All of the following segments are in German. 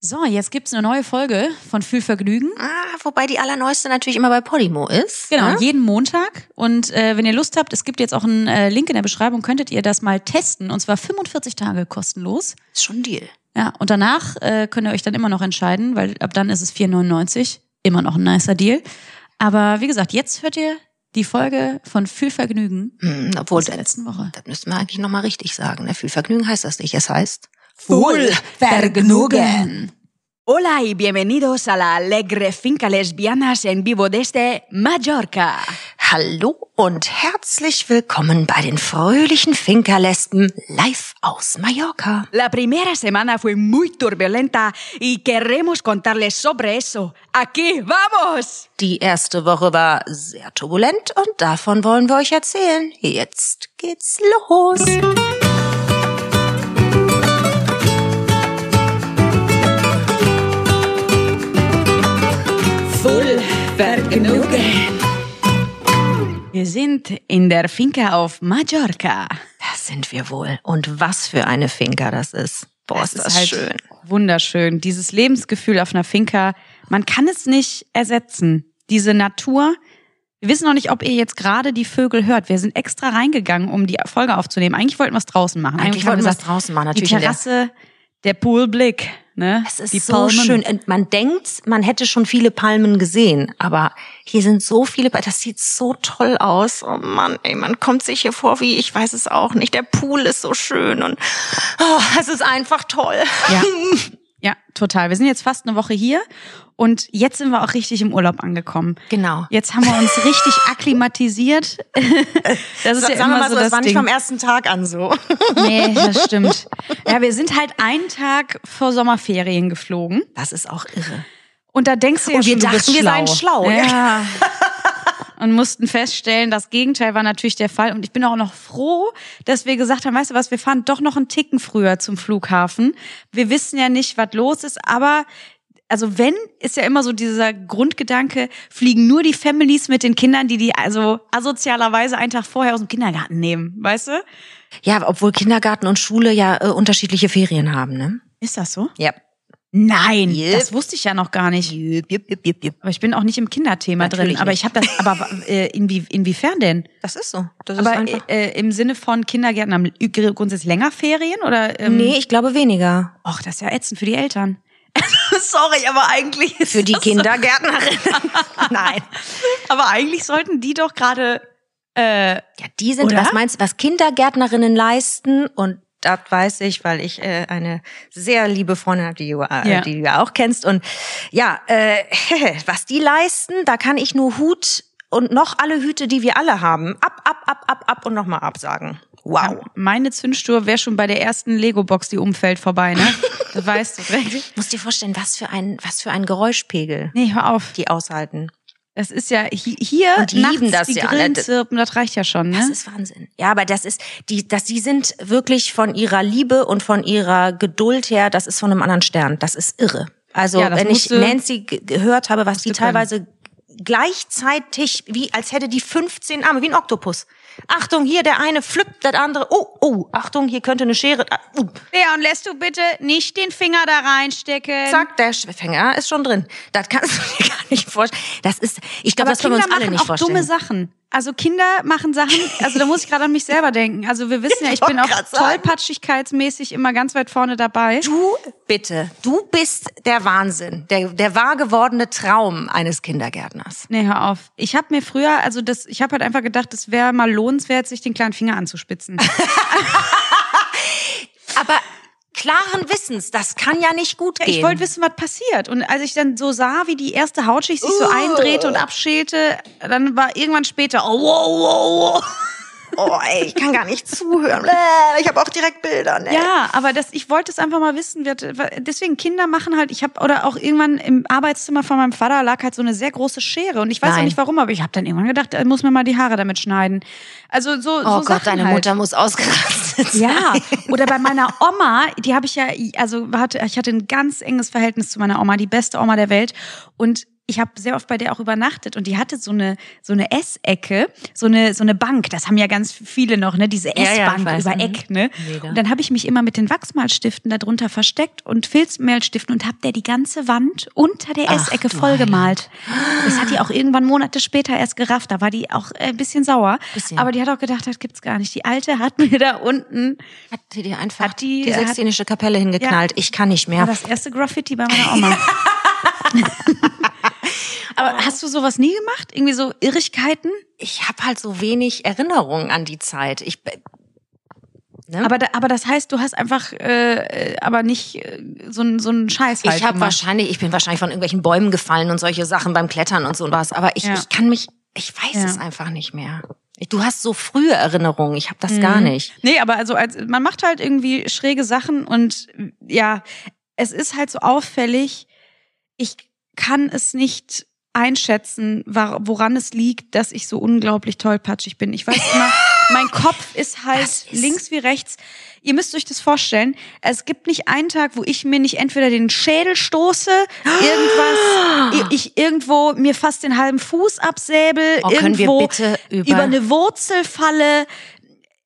So, jetzt gibt's eine neue Folge von Fühlvergnügen. Ah, wobei die allerneueste natürlich immer bei Podimo ist. Genau, ne? jeden Montag. Und äh, wenn ihr Lust habt, es gibt jetzt auch einen äh, Link in der Beschreibung, könntet ihr das mal testen. Und zwar 45 Tage kostenlos. Ist schon ein Deal. Ja, und danach äh, könnt ihr euch dann immer noch entscheiden, weil ab dann ist es 4,99. Immer noch ein nicer Deal. Aber wie gesagt, jetzt hört ihr die Folge von Fühlvergnügen Hm, obwohl, aus der letzten Woche. das müssten wir eigentlich nochmal richtig sagen. Ne? Viel Vergnügen heißt das nicht. Es heißt Wohlvergnügen. Hola y bienvenidos a la alegre finca lesbianas en vivo desde Mallorca. Hallo und herzlich willkommen bei den fröhlichen Finkerlesben live aus Mallorca. La primera semana fue muy turbulenta y queremos contarles sobre eso. Aquí vamos. Die erste Woche war sehr turbulent und davon wollen wir euch erzählen. Jetzt geht's los. Vergnügen. Wir sind in der Finca auf Mallorca. Das sind wir wohl. Und was für eine Finca das ist. Boah, ist das halt schön. Wunderschön. Dieses Lebensgefühl auf einer Finca, man kann es nicht ersetzen. Diese Natur. Wir wissen noch nicht, ob ihr jetzt gerade die Vögel hört. Wir sind extra reingegangen, um die Folge aufzunehmen. Eigentlich wollten wir es draußen machen. Eigentlich haben wollten wir es draußen machen, natürlich Die Terrasse, der Poolblick. Ne? Es ist die so Palmen. schön. Man denkt, man hätte schon viele Palmen gesehen, aber hier sind so viele, das sieht so toll aus. Oh Mann, ey, man kommt sich hier vor wie, ich weiß es auch nicht. Der Pool ist so schön und oh, es ist einfach toll. Ja. total. Wir sind jetzt fast eine Woche hier und jetzt sind wir auch richtig im Urlaub angekommen. Genau. Jetzt haben wir uns richtig akklimatisiert. Das ist ja Sagen wir immer mal so so, das das war nicht Ding. vom ersten Tag an so. Nee, das stimmt. Ja, wir sind halt einen Tag vor Sommerferien geflogen. Das ist auch irre. Und da denkst du ja Und wir schon, dachten, wir seien schlau. Ja. Und mussten feststellen, das Gegenteil war natürlich der Fall. Und ich bin auch noch froh, dass wir gesagt haben, weißt du was, wir fahren doch noch einen Ticken früher zum Flughafen. Wir wissen ja nicht, was los ist, aber also wenn, ist ja immer so dieser Grundgedanke, fliegen nur die Families mit den Kindern, die die also asozialerweise einen Tag vorher aus dem Kindergarten nehmen, weißt du? Ja, obwohl Kindergarten und Schule ja äh, unterschiedliche Ferien haben, ne? Ist das so? Ja. Nein, Yep. das wusste ich ja noch gar nicht. Jupp, jupp, jupp, jupp, jupp. Aber ich bin auch nicht im Kinderthema drin. Natürlich Aber nicht. ich habe das. Aber äh, inwie, inwiefern denn? Das ist so. Das Aber ist einfach. äh, im Sinne von Kindergärten haben grundsätzlich länger Ferien oder? Ähm, nee, ich glaube weniger. Och, das ist ja ätzend für die Eltern. Sorry, aber eigentlich ist Für die das so. Kindergärtnerin. Nein. Aber eigentlich sollten die doch gerade. Äh, Ja, die sind, Oder? was meinst du, was Kindergärtnerinnen leisten und das weiß ich, weil ich äh, eine sehr liebe Freundin habe, die, du, äh, Ja. die du ja auch kennst. Und ja, äh, was die leisten, da kann ich nur Hut und noch alle Hüte, die wir alle haben, ab, ab, ab, ab, ab und nochmal absagen. Wow. meine Zündstuhr wäre schon bei der ersten Lego-Box, die umfällt, vorbei, ne? Das weißt du direkt. Musst dir vorstellen, was für ein, was für ein Geräuschpegel Nee, hör auf. die aushalten. Das ist ja hi- hier Und lieben das die ja, Grillen ne? zirpen, das reicht ja schon, ne? Das ist Wahnsinn. Ja, aber das ist, die, das, die sind wirklich von ihrer Liebe und von ihrer Geduld her, das ist von einem anderen Stern. Das ist irre. Also, Ja, wenn ich Nancy ge- gehört habe, was die du können. teilweise gleichzeitig, wie als hätte die 15 Arme, wie ein Oktopus. Achtung, hier der eine pflückt, der andere, oh, oh, Achtung, hier könnte eine Schere, uh, Leon, lässt du bitte nicht den Finger da reinstecken? zack, der Fänger ist schon drin. Das kannst du dir gar nicht vorstellen. Das ist, ich glaube, das können wir uns alle nicht auch vorstellen. dumme Sachen. Also Kinder machen Sachen, also da muss ich gerade an mich selber denken. Also wir wissen ja, ich bin auch tollpatschigkeitsmäßig immer ganz weit vorne dabei. Du bitte, du bist der Wahnsinn, der, der wahr gewordene Traum eines Kindergärtners. Nee, hör auf. Ich habe mir früher, also das, ich habe halt einfach gedacht, es wäre mal lohnenswert, sich den kleinen Finger anzuspitzen. Aber klaren Wissens, das kann ja nicht gut Ja, gehen. ich wollte wissen, was passiert. Und als ich dann so sah, wie die erste Hautschicht sich so Uh. eindrehte und abschälte, dann war irgendwann später, oh, wow, wow, wow. oh, ey, ich kann gar nicht zuhören. Ich habe auch direkt Bilder. Ne? Ja, aber das, ich wollte es einfach mal wissen. Deswegen Kinder machen halt, ich habe oder auch irgendwann im Arbeitszimmer von meinem Vater lag halt so eine sehr große Schere und ich weiß auch Nein. nicht warum, aber ich habe dann irgendwann gedacht, da muss mir mal die Haare damit schneiden. Also so, Oh so Gott, Sachen deine halt. Mutter muss ausgerastet. Ja, oder bei meiner Oma, die habe ich ja, also hatte, ich hatte ein ganz enges Verhältnis zu meiner Oma, die beste Oma der Welt. Und ich habe sehr oft bei der auch übernachtet und die hatte so eine so eine Essecke, so eine so eine Bank. Das haben ja ganz viele noch, ne? Diese Ja, ja, Essbank weiß. über Mhm. Eck, ne? Mega. Und dann habe ich mich immer mit den Wachsmalstiften darunter versteckt und Filzmehlstiften und habe der die ganze Wand unter der Ach, Essecke vollgemalt. Das hat die auch irgendwann Monate später erst gerafft. Da war die auch äh, ein bisschen sauer. Bisschen. Aber die hat auch gedacht, das gibt's gar nicht. Die alte hat mir da unten Hat die dir einfach die- die, Sixtinische Kapelle hingeknallt? Ich kann nicht mehr. war das erste Graffiti bei meiner Oma. Aber hast du sowas nie gemacht? Irgendwie so Irrigkeiten? ich habe halt so wenig Erinnerungen an die Zeit. Ich ne? Aber, da, aber das heißt, du hast einfach, äh, aber nicht äh, so ein so ein Scheiß halt ich habe wahrscheinlich, ich bin wahrscheinlich von irgendwelchen Bäumen gefallen und solche Sachen beim Klettern und so und was. Aber ich, Ja. ich kann mich, ich weiß Ja. es einfach nicht mehr. Du hast so frühe Erinnerungen. Ich habe das Mhm. gar nicht. Nee, aber also als, man macht halt irgendwie schräge Sachen und ja, es ist halt so auffällig. Ich kann es nicht einschätzen, woran es liegt, dass ich so unglaublich tollpatschig bin. Ich weiß immer, mein Kopf ist halt ist- links wie rechts. Ihr müsst euch das vorstellen. Es gibt nicht einen Tag, wo ich mir nicht entweder den Schädel stoße, irgendwas, ich irgendwo mir fast den halben Fuß absäbel, Oh, irgendwo über- über eine Wurzel falle.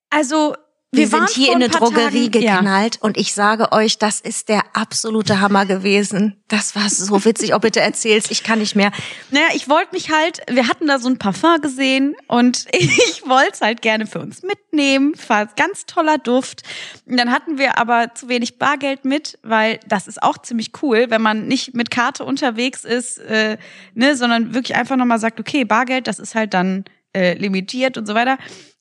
Also Wir, waren sind hier in ein eine Drogerie Tagen, ja. geknallt und ich sage euch, das ist der absolute Hammer gewesen. Das war so witzig. Oh, bitte erzähl's. Ich kann nicht mehr. Naja, ich wollte mich halt, wir hatten da so ein Parfum gesehen und ich wollte es halt gerne für uns mitnehmen. War ganz toller Duft. Und dann hatten wir aber zu wenig Bargeld mit, weil das ist auch ziemlich cool, wenn man nicht mit Karte unterwegs ist, äh, ne, sondern wirklich einfach nochmal sagt, okay, Bargeld, das ist halt dann äh, limitiert und so weiter.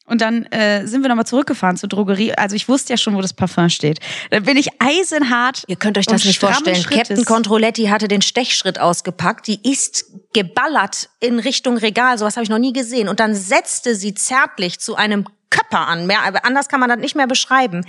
Und dann äh, sind wir nochmal zurückgefahren zur Drogerie. Also ich wusste ja schon, wo das Parfum steht. Dann bin ich eisenhart. Ihr könnt euch das nicht vorstellen. Schrittes. Captain Controletti hatte den Stechschritt ausgepackt. Die ist geballert in Richtung Regal. Sowas habe ich noch nie gesehen. Und dann setzte sie zärtlich zu einem Köpper an. Mehr, anders kann man das nicht mehr beschreiben.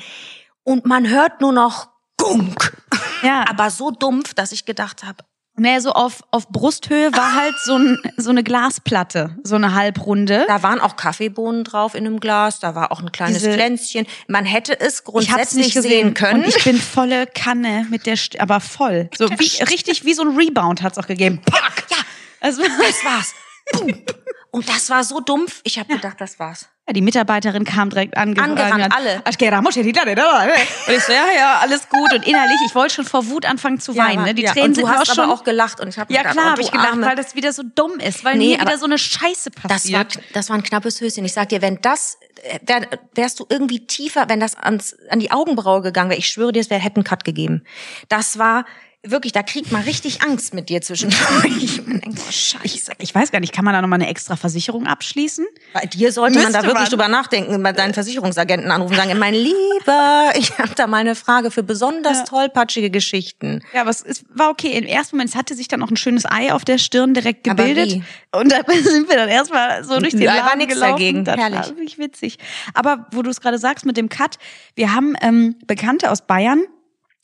Und man hört nur noch Gunk. Ja. Aber so dumpf, dass ich gedacht habe, Naja, so auf, auf Brusthöhe war halt so, ein, so eine Glasplatte, so eine Halbrunde. da waren auch Kaffeebohnen drauf in einem Glas. Da war auch ein kleines Diese- Pflänzchen. Man hätte es grundsätzlich sehen können. Und ich bin volle Kanne mit der, St aber voll. So wie, richtig wie so ein Rebound hat's auch gegeben. Pack! ja, Also, das war's. Boom. Und das war so dumpf. Ich habe gedacht, das war's. Ja, die Mitarbeiterin kam direkt ange Angerannt, an- alle. "Es que éramos heridas, ne?" Und ich so, ja, ja, alles gut. Und innerlich, ich wollte schon vor Wut anfangen zu weinen. ne? Die ja. Tränen und du sind hast auch schon. aber auch gelacht und ich habe ja, gedacht, klar, oh, habe ich gelacht, Arme. weil das wieder so dumm ist, weil Nee, mir wieder aber so eine Scheiße Das war, passiert. das war ein knappes Höschen. Ich sag dir, wenn das, äh, wär, wärst du irgendwie tiefer, wenn das ans, an die Augenbraue gegangen wäre, ich schwöre dir, es wäre hätte einen Cut gegeben. Das war wirklich, da kriegt man richtig Angst mit dir zwischendurch. Man denkt, oh, scheiße. ich weiß gar nicht, kann man da nochmal eine extra Versicherung abschließen? Bei dir sollte man da Müsste wirklich man. drüber nachdenken, bei deinen Versicherungsagenten anrufen und sagen, mein Lieber, ich habe da mal eine Frage für besonders tollpatschige Geschichten. Ja, aber es, es war okay. Im ersten Moment, es hatte sich dann auch ein schönes Ei auf der Stirn direkt gebildet. Und da sind wir dann erstmal so durch den Da war Laden nix gelaufen. dagegen. Das Herrlich. war wirklich witzig. Aber wo du es gerade sagst mit dem Cut, wir haben ähm, Bekannte aus Bayern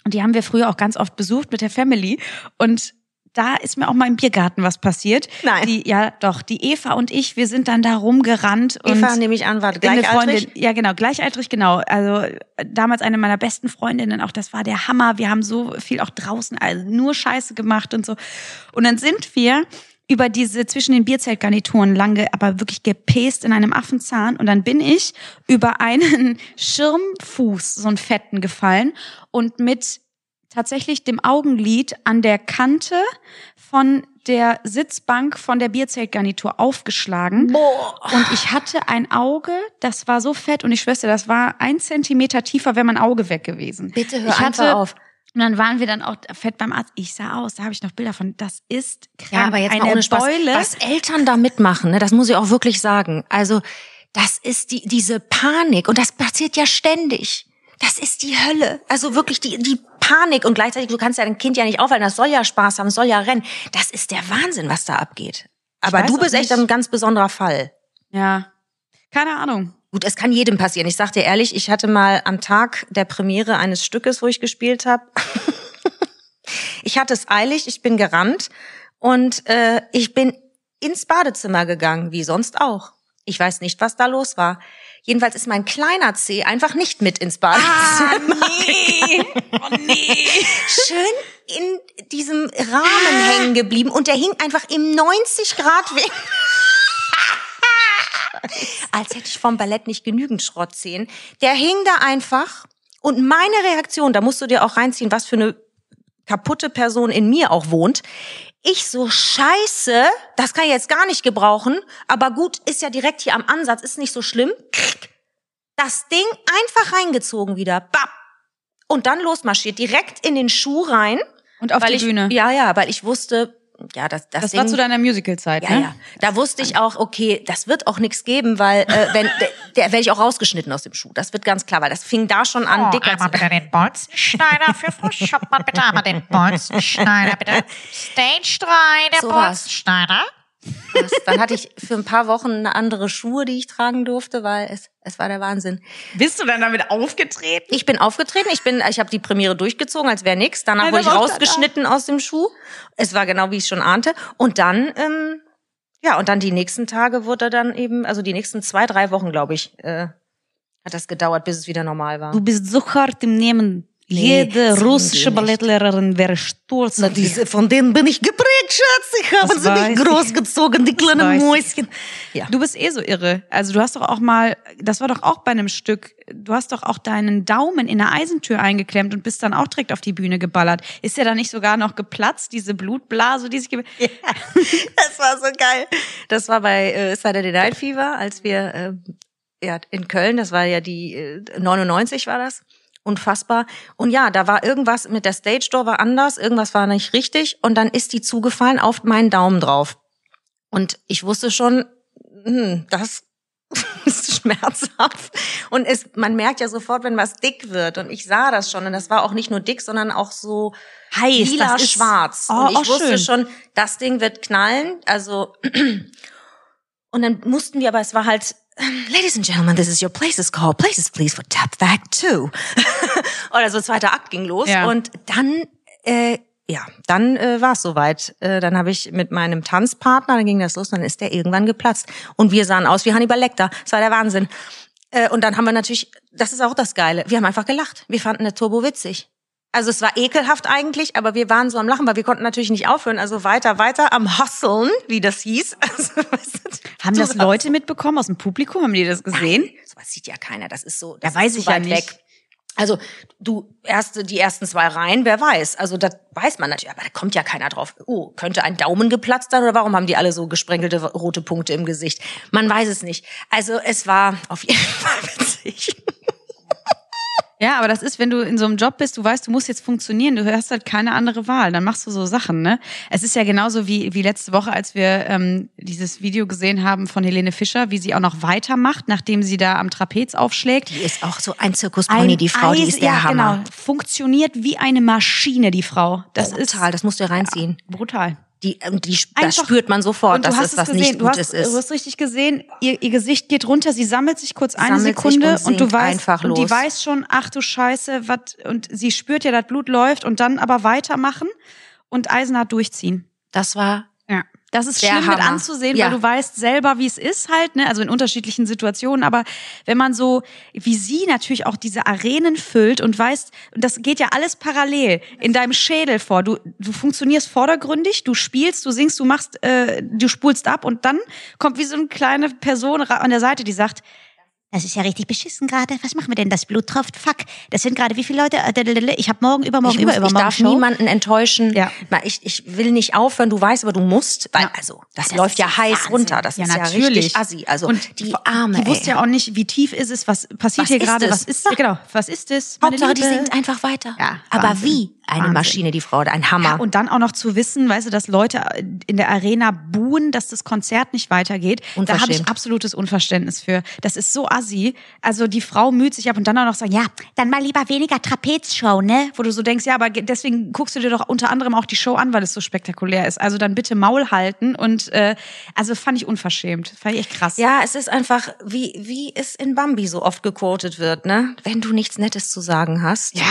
und die haben wir früher auch ganz oft besucht mit der Family. Und da ist mir auch mal im Biergarten was passiert. Nein. Die, ja, doch. Die Eva und ich, wir sind dann da rumgerannt. Eva, und nehme ich an, war gleichaltrig. Freundin, ja genau, gleichaltrig, genau. Also damals eine meiner besten Freundinnen, auch das war der Hammer. Wir haben so viel auch draußen, also nur Scheiße gemacht und so. Und dann sind wir über diese zwischen den Bierzeltgarnituren lange, aber wirklich gepäst in einem Affenzahn. Und dann bin ich über einen Schirmfuß, so einen fetten, gefallen und mit tatsächlich dem Augenlid an der Kante von der Sitzbank von der Bierzeltgarnitur aufgeschlagen. Und ich hatte ein Auge, das war so fett und ich schwöre, das war ein Zentimeter tiefer, wäre mein Auge weg gewesen. Bitte hör ich hatte, auf. Und dann waren wir dann auch fett beim Arzt. Ich sah aus, da habe ich noch Bilder von. Das ist krank. Ja, aber jetzt eine mal ohne Spaß. Beule. Was Eltern da mitmachen, ne, das muss ich auch wirklich sagen. Also, das ist die, diese Panik und das passiert ja ständig. Das ist die Hölle. Also wirklich die, die Panik und gleichzeitig, du kannst ja dein Kind ja nicht aufhalten, das soll ja Spaß haben, soll ja rennen. Das ist der Wahnsinn, was da abgeht. Aber du bist echt ein ganz besonderer Fall. Ja, keine Ahnung. Gut, es kann jedem passieren. Ich sag dir ehrlich, ich hatte mal am Tag der Premiere eines Stückes, wo ich gespielt habe, ich hatte es eilig, ich bin gerannt und äh, ich bin ins Badezimmer gegangen, wie sonst auch. Ich weiß nicht, was da los war. Jedenfalls ist mein kleiner C einfach nicht mit ins Bad. Ah, nee. Oh, nee. Schön in diesem Rahmen hängen geblieben und der hing einfach im 90 Grad Winkel. Als hätte ich vom Ballett nicht genügend Schrottzehen. Der hing da einfach und meine Reaktion, da musst du dir auch reinziehen, was für eine kaputte Person in mir auch wohnt. Ich so scheiße, das kann ich jetzt gar nicht gebrauchen, aber gut, ist ja direkt hier am Ansatz, ist nicht so schlimm. Das Ding einfach reingezogen wieder. Bap. Und dann losmarschiert, direkt in den Schuh rein. Und auf die ich, Bühne. Ja, ja, weil ich wusste, ja, das, das, Das Ding, war zu deiner Musical-Zeit, ja, ne? ja. Da wusste ich auch, okay, das wird auch nichts geben, weil äh, wenn der, der werde ich auch rausgeschnitten aus dem Schuh. Das wird ganz klar, weil das fing da schon an, Oh, dick als einmal bitte den Bolzenschneider für Frau Schoppmann. Bitte einmal den Bolzenschneider, bitte. Stage 3, der So was. Bolzenschneider. Das, dann hatte ich für ein paar Wochen eine andere Schuhe, die ich tragen durfte, weil es, es war der Wahnsinn. Bist du dann damit aufgetreten? Ich bin aufgetreten, ich bin, ich habe die Premiere durchgezogen, als wäre nix. Danach Alter, wurde ich was rausgeschnitten aus dem Schuh. Es war genau wie ich schon ahnte. Und dann, ähm, ja, und dann die nächsten Tage wurde dann eben, also die nächsten zwei, drei Wochen, glaube ich, äh, hat das gedauert, bis es wieder normal war. Du bist so hart im Nehmen. Nee, Jede russische. Ballettlehrerin wäre stolz auf dich. von denen bin ich geprägt, Schatz. Ich habe Das weiß ich. großgezogen, die ich. Mäuschen. Ja. Du bist eh so irre. Also du hast doch auch mal, das war doch auch bei einem Stück, du hast doch auch deinen Daumen in der Eisentür eingeklemmt und bist dann auch direkt auf die Bühne geballert. Ist ja da nicht sogar noch geplatzt, diese Blutblase, die sich... ge- Das war so geil. Das war bei äh, Saturday Night Fever, als wir äh, ja in Köln, das war ja die äh, 99 war das. Unfassbar. Und ja, da war irgendwas mit der Stage Door war anders, irgendwas war nicht richtig und dann ist die zugefallen auf meinen Daumen drauf. Und ich wusste schon, hm, das ist schmerzhaft. Und es, man merkt ja sofort, wenn was dick wird. Und ich sah das schon. Und das war auch nicht nur dick, sondern auch so Heiß, lila das ist- schwarz. Oh, und ich oh, wusste schön. schon, das Ding wird knallen. Also und dann mussten wir, aber es war halt, Ladies and Gentlemen, this is your places call. Places please for Tap Fact 2. Oder so zweiter Akt ging los. Ja. Und dann, äh, ja, dann äh, war es soweit. Äh, dann habe ich mit meinem Tanzpartner, dann ging das los, dann ist der irgendwann geplatzt. Und wir sahen aus wie Hannibal Lecter. Das war der Wahnsinn. Äh, und dann haben wir natürlich, das ist auch das Geile, wir haben einfach gelacht. Wir fanden der Turbo witzig. Also es war ekelhaft eigentlich, aber wir waren so am Lachen, weil wir konnten natürlich nicht aufhören. Also weiter, weiter am Hustlen, wie das hieß. Also, weißt du, Haben das Leute mitbekommen aus dem Publikum? Haben die das gesehen? Nein, sowas sieht ja keiner. Das ist so. Das Ja, weiß ich ja weit nicht. Weg. Also du erste, die ersten zwei Reihen, wer weiß. Also das weiß man natürlich, aber da kommt ja keiner drauf. Oh, könnte ein Daumen geplatzt sein oder warum haben die alle so gesprenkelte rote Punkte im Gesicht? Man weiß es nicht. Also es war auf jeden Fall witzig. Ja, aber das ist, wenn du in so einem Job bist, du weißt, du musst jetzt funktionieren, du hast halt keine andere Wahl, dann machst du so Sachen, ne? Es ist ja genauso wie, wie letzte Woche, als wir ähm, dieses Video gesehen haben von Helene Fischer, wie sie auch noch weitermacht, nachdem sie da am Trapez aufschlägt. Die ist auch so ein Zirkuspony, die Frau, die Eis- ist der ja, Hammer. Genau, funktioniert wie eine Maschine, die Frau. Das ist Brutal, das musst du ja reinziehen. brutal. Die, und die, das spürt man sofort, dass hast es was gesehen, nicht Gutes ist. Du hast richtig gesehen, ihr, ihr Gesicht geht runter, sie sammelt sich kurz eine Sammelt Sekunde und und, du weißt einfach und die weiß schon, ach du Scheiße, was und sie spürt ja, das Blut läuft und dann aber weitermachen und eisenhart durchziehen. Das war. Das ist Der schlimm mit Hammer. anzusehen, Ja. weil du weißt selber, wie es ist halt, ne? also in unterschiedlichen Situationen. Aber wenn man so, wie sie natürlich auch diese Arenen füllt und weißt, und das geht ja alles parallel in deinem Schädel vor. Du, du funktionierst vordergründig, du spielst, du singst, du machst, äh, du spulst ab und dann kommt wie so eine kleine Person an der Seite, die sagt, Das ist ja richtig beschissen gerade. Was machen wir denn? Das Blut tropft. Fuck. Das sind gerade wie viele Leute? Äh, Ich habe morgen, übermorgen, ich, muss, über, ich übermorgen darf Show. niemanden enttäuschen. Ja. Ich, ich will nicht aufhören, du weißt, aber du musst. Weil, Ja. also, das, Das läuft ja ja heiß Wahnsinn. runter. Das ja ist ja natürlich. richtig assi. Also und die Arme, die wusste ja auch nicht, wie tief ist es, was passiert Was hier gerade, was ist, genau, was ist es? Hauptsache, die singt einfach weiter. Ja, aber Wahnsinn. wie? Eine Wahnsinn. Maschine, die Frau, ein Hammer. Ja, und dann auch noch zu wissen, weißt du, dass Leute in der Arena buhen, dass das Konzert nicht weitergeht. Da habe ich absolutes Unverständnis für. Das ist so assi. Also die Frau müht sich ab und dann auch noch sagen, ja, Dann mal lieber weniger Trapezshow, ne? wo du so denkst, ja, aber deswegen guckst du dir doch unter anderem auch die Show an, weil es so spektakulär ist. Also dann bitte Maul halten und äh, also fand ich unverschämt. Fand ich echt krass. ja, es ist einfach, wie, wie es in Bambi so oft gequotet wird, ne? Wenn du nichts Nettes zu sagen hast. Ja,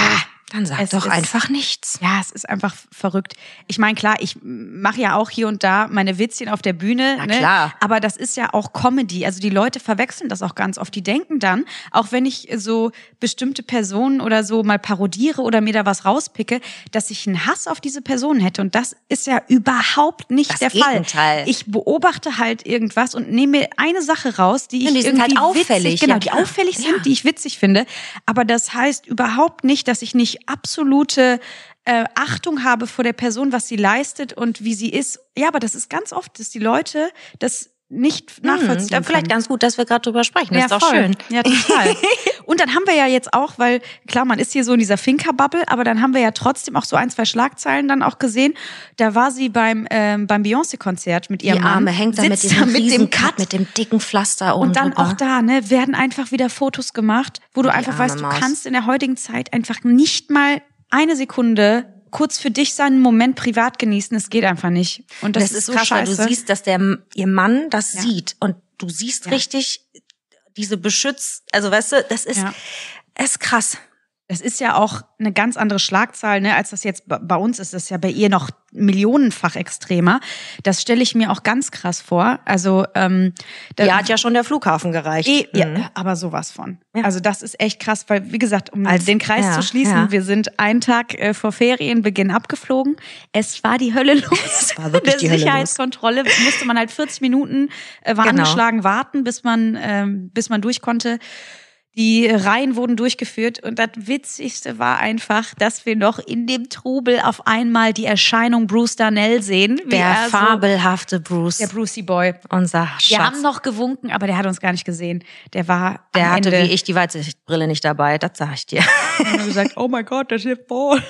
Dann sag Es doch ist- einfach nichts. Ja, es ist einfach verrückt. Ich meine, klar, ich mache ja auch hier und da meine Witzchen auf der Bühne. Na ne? klar. Aber das ist ja auch Comedy. Also die Leute verwechseln das auch ganz oft. Die denken dann, auch wenn ich so bestimmte Personen oder so mal parodiere oder mir da was rauspicke, dass ich einen Hass auf diese Person hätte. Und das ist ja überhaupt nicht Das der Gegenteil. Fall. Ich beobachte halt irgendwas und nehme mir eine Sache raus, die ich Ja, die sind halt irgendwie auffällig. witzig, genau, Ja, die auffällig sind, Ja. die ich witzig finde. Aber das heißt überhaupt nicht, dass ich nicht absolute äh, Achtung habe vor der Person, was sie leistet und wie sie ist. Ja, aber das ist ganz oft, dass die Leute das nicht nachvollziehen Hm, vielleicht können. ganz gut, dass wir gerade drüber sprechen. Das ja, ist doch voll. schön. Ja, total. Und dann haben wir ja jetzt auch, weil klar, man ist hier so in dieser Finca-Bubble, aber dann haben wir ja trotzdem auch so ein, zwei Schlagzeilen dann auch gesehen. Da war sie beim, ähm, beim Beyoncé-Konzert mit Die ihrem Mann. Arme hängt da mit da mit dem Cut. mit dem dicken Pflaster oben Und dann drüber. auch da, ne, werden einfach wieder Fotos gemacht, wo du Die einfach weißt, du Maus. kannst in der heutigen Zeit einfach nicht mal eine Sekunde kurz für dich seinen Moment privat genießen. Es geht einfach nicht. Und das, das, ist so krass, weil scheiße. du siehst, dass der ihr Mann das Ja. sieht und du siehst Ja. richtig diese Beschütz, also weißt du, das ist Ja. ist krass. Das ist ja auch eine ganz andere Schlagzahl, ne, als das jetzt bei- uns ist. Das ist ja bei ihr noch millionenfach extremer. Das stelle ich mir auch ganz krass vor. Also ähm, da, Ja, hat ja schon der Flughafen gereicht. Eh, Mhm. ja, aber sowas von. Ja. Also das ist echt krass, weil wie gesagt, um Als- den Kreis ja, zu schließen, wir sind einen Tag äh, vor Ferienbeginn abgeflogen. Es war die Hölle los. Es war wirklich Der die Hölle los. Sicherheitskontrolle musste man halt 40 Minuten äh, war Genau. angeschlagen warten, bis man ähm, bis man durch konnte. Die Reihen wurden durchgeführt und das Witzigste war einfach, dass wir noch in dem Trubel auf einmal die Erscheinung Bruce Darnell sehen. der er so- fabelhafte Bruce, der Brucey Boy. unser Wir Schatz. haben noch gewunken, aber der hat uns gar nicht gesehen. Der war der hatte Ende wie ich die Weitsichtbrille nicht dabei, das sag ich dir. Und gesagt, oh mein Gott, das ist voll.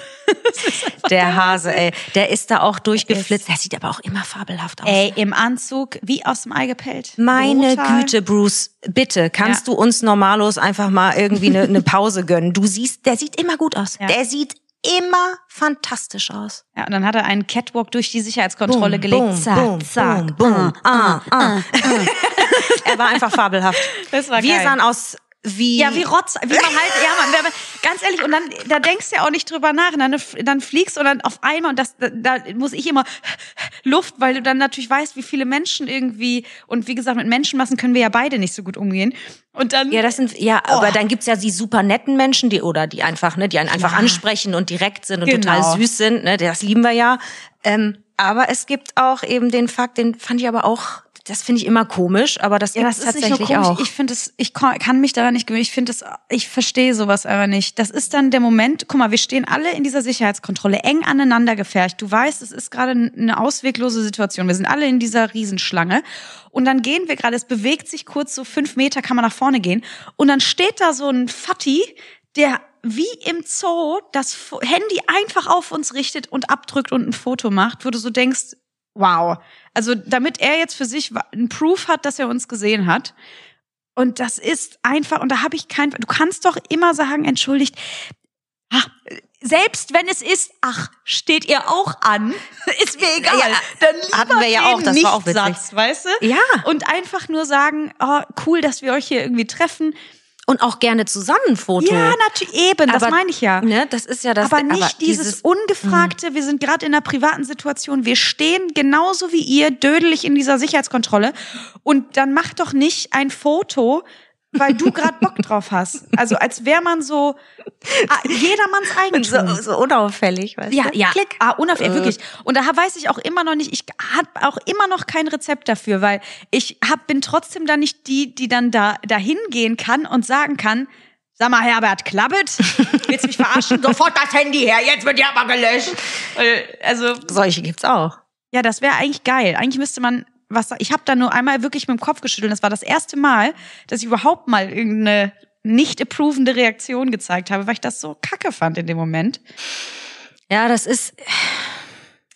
Der Hase, ey, der ist da auch durchgeflitzt. Der sieht aber auch immer fabelhaft aus. Ey, im Anzug, wie aus dem Ei gepellt. Meine Brutal. Güte, Bruce, bitte, kannst Ja. du uns normalos einfach mal irgendwie eine, eine Pause gönnen? Du siehst, der sieht immer gut aus. Ja. Der sieht immer fantastisch aus. Ja, und dann hat er einen Catwalk durch die Sicherheitskontrolle gelegt. boom, zack, boom, zack. boom, boom, ah, ah. er war einfach fabelhaft. Das war Wir geil. sahen aus wie Ja, wie Rotz, wie man halt, ja, man, ganz ehrlich, und dann, da denkst du ja auch nicht drüber nach, und dann, dann fliegst und dann auf einmal, und das, da, da muss ich immer Luft, weil du dann natürlich weißt, wie viele Menschen irgendwie, und wie gesagt, mit Menschenmassen können wir ja beide nicht so gut umgehen. Und dann, Ja, das sind ja, Oh. aber dann gibt's ja die super netten Menschen, die oder die einfach, ne, die einen einfach Ja. ansprechen und direkt sind und Genau. total süß sind, ne, das lieben wir ja. Ähm, aber es gibt auch eben den Fakt, den fand ich aber auch, das finde ich immer komisch, aber das Ja, das ist tatsächlich komisch. auch. Ich finde es, ich kann mich daran nicht gewöhnen. Ich finde es, ich verstehe sowas aber nicht. Das ist dann der Moment. Guck mal, wir stehen alle in dieser Sicherheitskontrolle eng aneinander gefercht. Du weißt, es ist gerade eine ausweglose Situation. Wir sind alle in dieser Riesenschlange. Und dann gehen wir gerade, es bewegt sich kurz so fünf Meter, kann man nach vorne gehen. Und dann steht da so ein Fatti, der wie im Zoo das Handy einfach auf uns richtet und abdrückt und ein Foto macht, wo du so denkst, wow. Also damit er jetzt für sich wa- ein Proof hat, dass er uns gesehen hat. Und das ist einfach, und da habe ich kein, du kannst doch immer sagen, entschuldigt, ach, selbst wenn es ist, ach, steht ihr auch an, ist mir egal. Ja, Dann lieber hatten wir ja auch, das war auch witzig. Nichtsatz, weißt du? Ja. Und einfach nur sagen, oh, cool, dass wir euch hier irgendwie treffen. Und auch gerne zusammen Foto. Ja, natürlich eben, das Aber, meine ich ja. Ne, das ist ja das. aber nicht dieses, dieses- ungefragte, wir sind gerade in einer privaten Situation, wir stehen genauso wie ihr dödelig in dieser Sicherheitskontrolle und dann mach doch nicht ein Foto, weil du gerade Bock drauf hast. Also als wäre man so ah, jedermanns Eigentum. so, so unauffällig, weißt Ja, du? ja, Klick. ah, unauffällig, wirklich. Und da weiß ich auch immer noch nicht, ich habe auch immer noch kein Rezept dafür, weil ich hab, bin trotzdem dann nicht die, die dann da dahin gehen kann und sagen kann, sag mal, Herbert, klappet, willst mich verarschen? Sofort das Handy her, jetzt wird ja aber gelöscht. Weil, Also, Solche gibt's auch. ja, das wäre eigentlich geil. Eigentlich müsste man was ich habe da nur einmal wirklich mit dem Kopf geschüttelt. Das war das erste Mal, dass ich überhaupt mal irgendeine nicht approvende Reaktion gezeigt habe, weil ich das so kacke fand in dem Moment. Ja, das ist,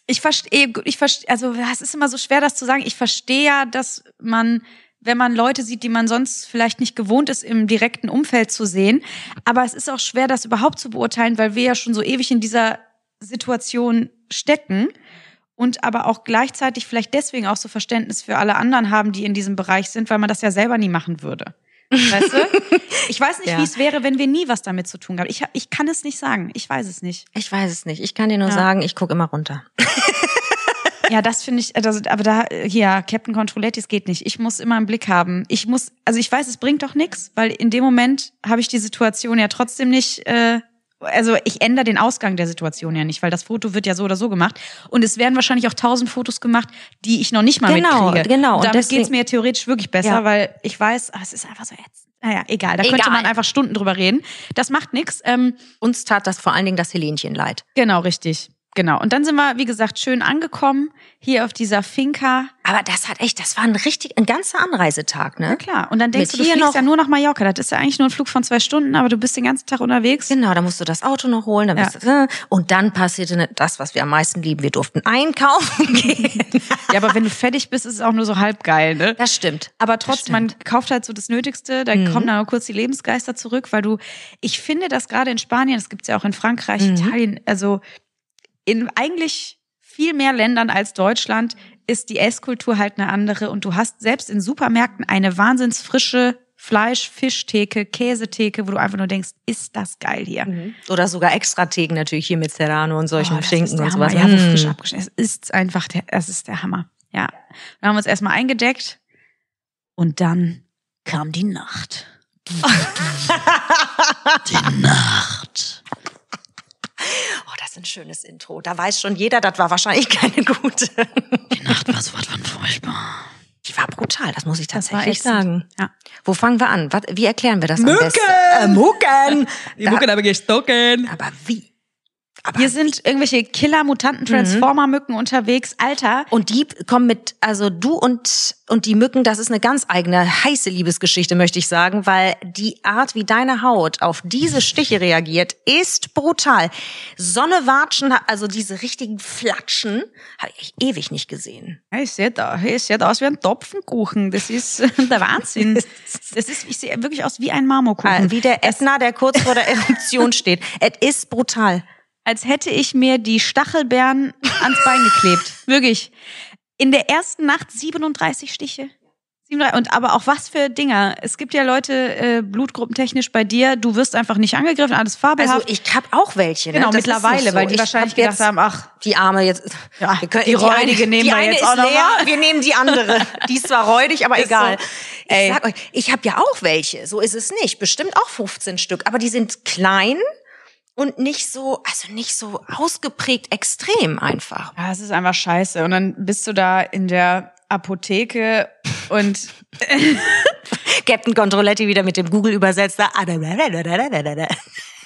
Ich verstehe, ich verstehe, also es ist immer so schwer, das zu sagen. Ich verstehe ja, dass man, wenn man Leute sieht, die man sonst vielleicht nicht gewohnt ist, im direkten Umfeld zu sehen. Aber es ist auch schwer, das überhaupt zu beurteilen, weil wir ja schon so ewig in dieser Situation stecken und aber auch gleichzeitig vielleicht deswegen auch so Verständnis für alle anderen haben, die in diesem Bereich sind, weil man das ja selber nie machen würde. Weißt du? Ich weiß nicht, Ja. wie es wäre, wenn wir nie was damit zu tun haben. Ich, ich kann es nicht sagen. Ich weiß es nicht. Ich weiß es nicht. Ich kann dir nur Ja. sagen, ich gucke immer runter. Ja, das finde ich, also, aber da, hier, Captain Controletti, es geht nicht. Ich muss immer im Blick haben. Ich muss, also ich weiß, es bringt doch nichts, weil in dem Moment habe ich die Situation ja trotzdem nicht, äh, also ich ändere den Ausgang der Situation ja nicht, weil das Foto wird ja so oder so gemacht. Und es werden wahrscheinlich auch tausend Fotos gemacht, die ich noch nicht mal Genau, mitkriege. genau. Und Und damit deswegen- geht's mir ja theoretisch wirklich besser, Ja. weil ich weiß, ah, es ist einfach so ätzend. Naja, egal. Da könnte Egal. man einfach Stunden drüber reden. Das macht nichts. Ähm, Uns tat das vor allen Dingen das Helenchen leid. genau, richtig. Genau. Und dann sind wir, wie gesagt, schön angekommen hier auf dieser Finca. Aber das hat echt, das war ein richtig, ein ganzer Anreisetag, Ja ne? klar. Und dann denkst Mit du, du hier fliegst noch- ja nur nach Mallorca. Das ist ja eigentlich nur ein Flug von zwei Stunden, aber du bist den ganzen Tag unterwegs. Genau, da musst du das Auto noch holen. Dann Ja. bist du, äh, und dann passierte ne- das, was wir am meisten lieben. Wir durften einkaufen gehen. Ja, aber wenn du fertig bist, ist es auch nur so halb geil, ne? Das stimmt. Aber trotzdem, man kauft halt so das Nötigste, da Mhm. kommen dann auch kurz die Lebensgeister zurück, weil du, ich finde das gerade in Spanien, das gibt's ja auch in Frankreich, Mhm. Italien, also in eigentlich viel mehr Ländern als Deutschland ist die Esskultur halt eine andere und du hast selbst in Supermärkten eine wahnsinns frische Fleisch, Fischtheke, Käsetheke, wo du einfach nur denkst, ist das geil hier. Oder sogar extra Theken natürlich hier mit Serrano und solchen Oh, Schinken und sowas. Ja, Mm. frisch abgeschnitten. Es ist einfach der, es ist der Hammer. Ja. Dann haben wir uns erstmal eingedeckt und dann kam die Nacht. die Nacht. Oh, das ist ein schönes Intro. Da weiß schon jeder, das war wahrscheinlich keine gute. Die Nacht war sowas von furchtbar. Die war brutal, das muss ich Das war tatsächlich sagen. Ja. Wo fangen wir an? Was, wie erklären wir das am Mücken! besten? Äh, Mucken! Die Mucke aber gestocken. Aber wie? Aber Hier sind irgendwelche Killer-Mutanten-Transformer-Mücken unterwegs. Alter, Und die kommen mit, also du und, und die Mücken, das ist eine ganz eigene heiße Liebesgeschichte, möchte ich sagen, weil die Art, wie deine Haut auf diese Stiche reagiert, ist brutal. Sonnewatschen, also diese richtigen Flatschen, habe ich ewig nicht gesehen. ich sehe da, ich sehe aus wie ein Topfenkuchen. Das ist der Wahnsinn. Das ist, ich sehe wirklich aus wie ein Marmorkuchen. Wie der Ätna, der kurz vor der Eruption steht. Es ist brutal. Als hätte ich mir die Stachelbeeren ans Bein geklebt. Wirklich. In der ersten Nacht 37 Stiche. 37 Und aber auch was für Dinger. Es gibt ja Leute, äh, blutgruppentechnisch bei dir, du wirst einfach nicht angegriffen, alles fabelhaft. Also ich habe auch welche. Ne? genau, Das mittlerweile, so. weil die Ich wahrscheinlich hab jetzt gedacht haben, ach, Die Arme jetzt. Ja, wir können, die räudige nehmen die wir jetzt auch noch mal. Wir nehmen die andere. Die ist zwar räudig, aber Ist egal. so. Ich Ey. sag euch, ich habe ja auch welche. So ist es nicht. Bestimmt auch 15 Stück. Aber die sind klein und nicht so, also nicht so ausgeprägt extrem einfach. ja, es ist einfach scheiße. Und dann bist du da in der Apotheke und Captain Controletti wieder mit dem Google-Übersetzer.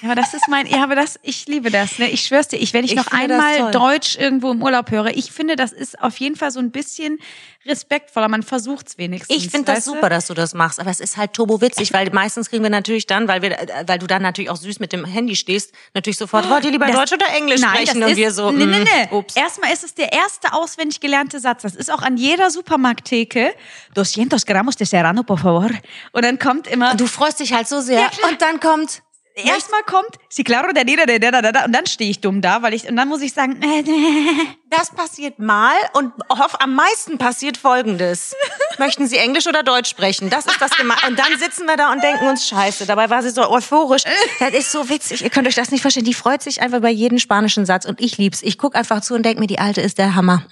Ja, aber das ist mein, ja, aber das, ich liebe das, ne? Ich schwör's dir, ich, wenn ich, Ich noch einmal. Deutsch irgendwo im Urlaub höre, ich finde, das ist auf jeden Fall so ein bisschen respektvoller. Man versucht's wenigstens. Ich finde das super, dass du das machst, aber es ist halt turbo witzig, weil meistens kriegen wir natürlich dann, weil wir, weil du dann natürlich auch süß mit dem Handy stehst, natürlich sofort, wollt ihr lieber Das- Deutsch oder Englisch Nein, sprechen? das Und ist, wir so, nee, nee, mm, nee. ups. Erstmal ist es der erste auswendig gelernte Satz. Das ist auch an jeder Supermarkttheke. 200 Gramos de Serrano, por favor. Und dann kommt immer, du freust dich halt so sehr. Ja, und dann kommt, erstmal kommt, si claro, da, da, da, da, da, und dann stehe ich dumm da, weil ich, und dann muss ich sagen, das passiert mal und hoff, am meisten passiert Folgendes. Möchten Sie Englisch oder Deutsch sprechen? Das ist das Geme Und dann sitzen wir da und denken uns Scheiße. Dabei war sie so euphorisch. Das ist so witzig. Ihr könnt euch das nicht verstehen. Die freut sich einfach über jeden spanischen Satz und ich lieb's. Ich guck einfach zu und denk mir, die Alte ist der Hammer.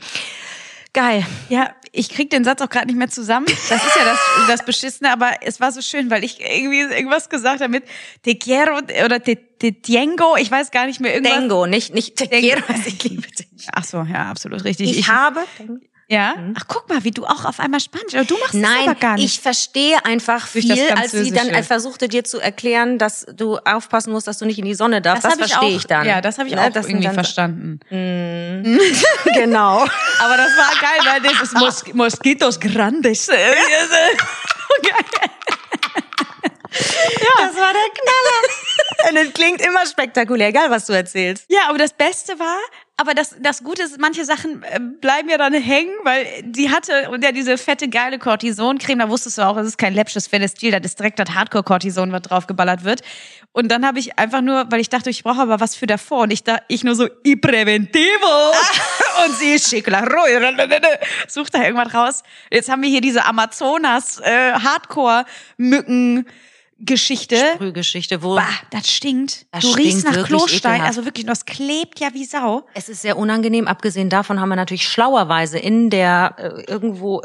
Geil. Ja, ich krieg den Satz auch gerade nicht mehr zusammen. Das ist ja das, das Beschissene, aber es war so schön, weil ich irgendwie irgendwas gesagt habe mit Te quiero oder Te, te tiengo, ich weiß gar nicht mehr irgendwas. Dengo, nicht, nicht te quiero. Ich liebe dich. Ach so, ja, absolut richtig. Ich, habe. Ja. Ach, guck mal, wie du auch auf einmal Spanisch, aber du machst das Nein, aber gar nicht. ich verstehe einfach viel, das als sie dann Französische. versuchte dir zu erklären, dass du aufpassen musst, dass du nicht in die Sonne darfst. Das, hab verstehe auch, ich dann. Ja, das habe ich Ne, auch das irgendwie dann- verstanden. Genau. Aber das war geil, weil das ist Mos Mosquitos Grandes. Das war der Knaller. Und es klingt immer spektakulär, egal was du erzählst. Ja, aber das Beste war, aber das, das Gute ist, manche Sachen äh, bleiben ja dann hängen, weil die hatte, und ja, diese fette, geile Cortisoncreme, da wusstest du auch, es ist kein läppsches Fenestil, das ist direkt das Hardcore-Cortison, was draufgeballert wird. Und dann habe ich einfach nur, weil ich dachte, ich brauche aber was für davor, und ich da, ich nur so, i preventivo. und sie ist Schickeler. Sucht da irgendwas raus. Jetzt haben wir hier diese Amazonas äh, Hardcore-Mücken. Geschichte. Sprühgeschichte, wo Bah, das stinkt. Das du stinkt riechst nach Klostein. Also wirklich, das klebt ja wie Sau. Es ist sehr unangenehm. Abgesehen davon haben wir natürlich schlauerweise in der äh, irgendwo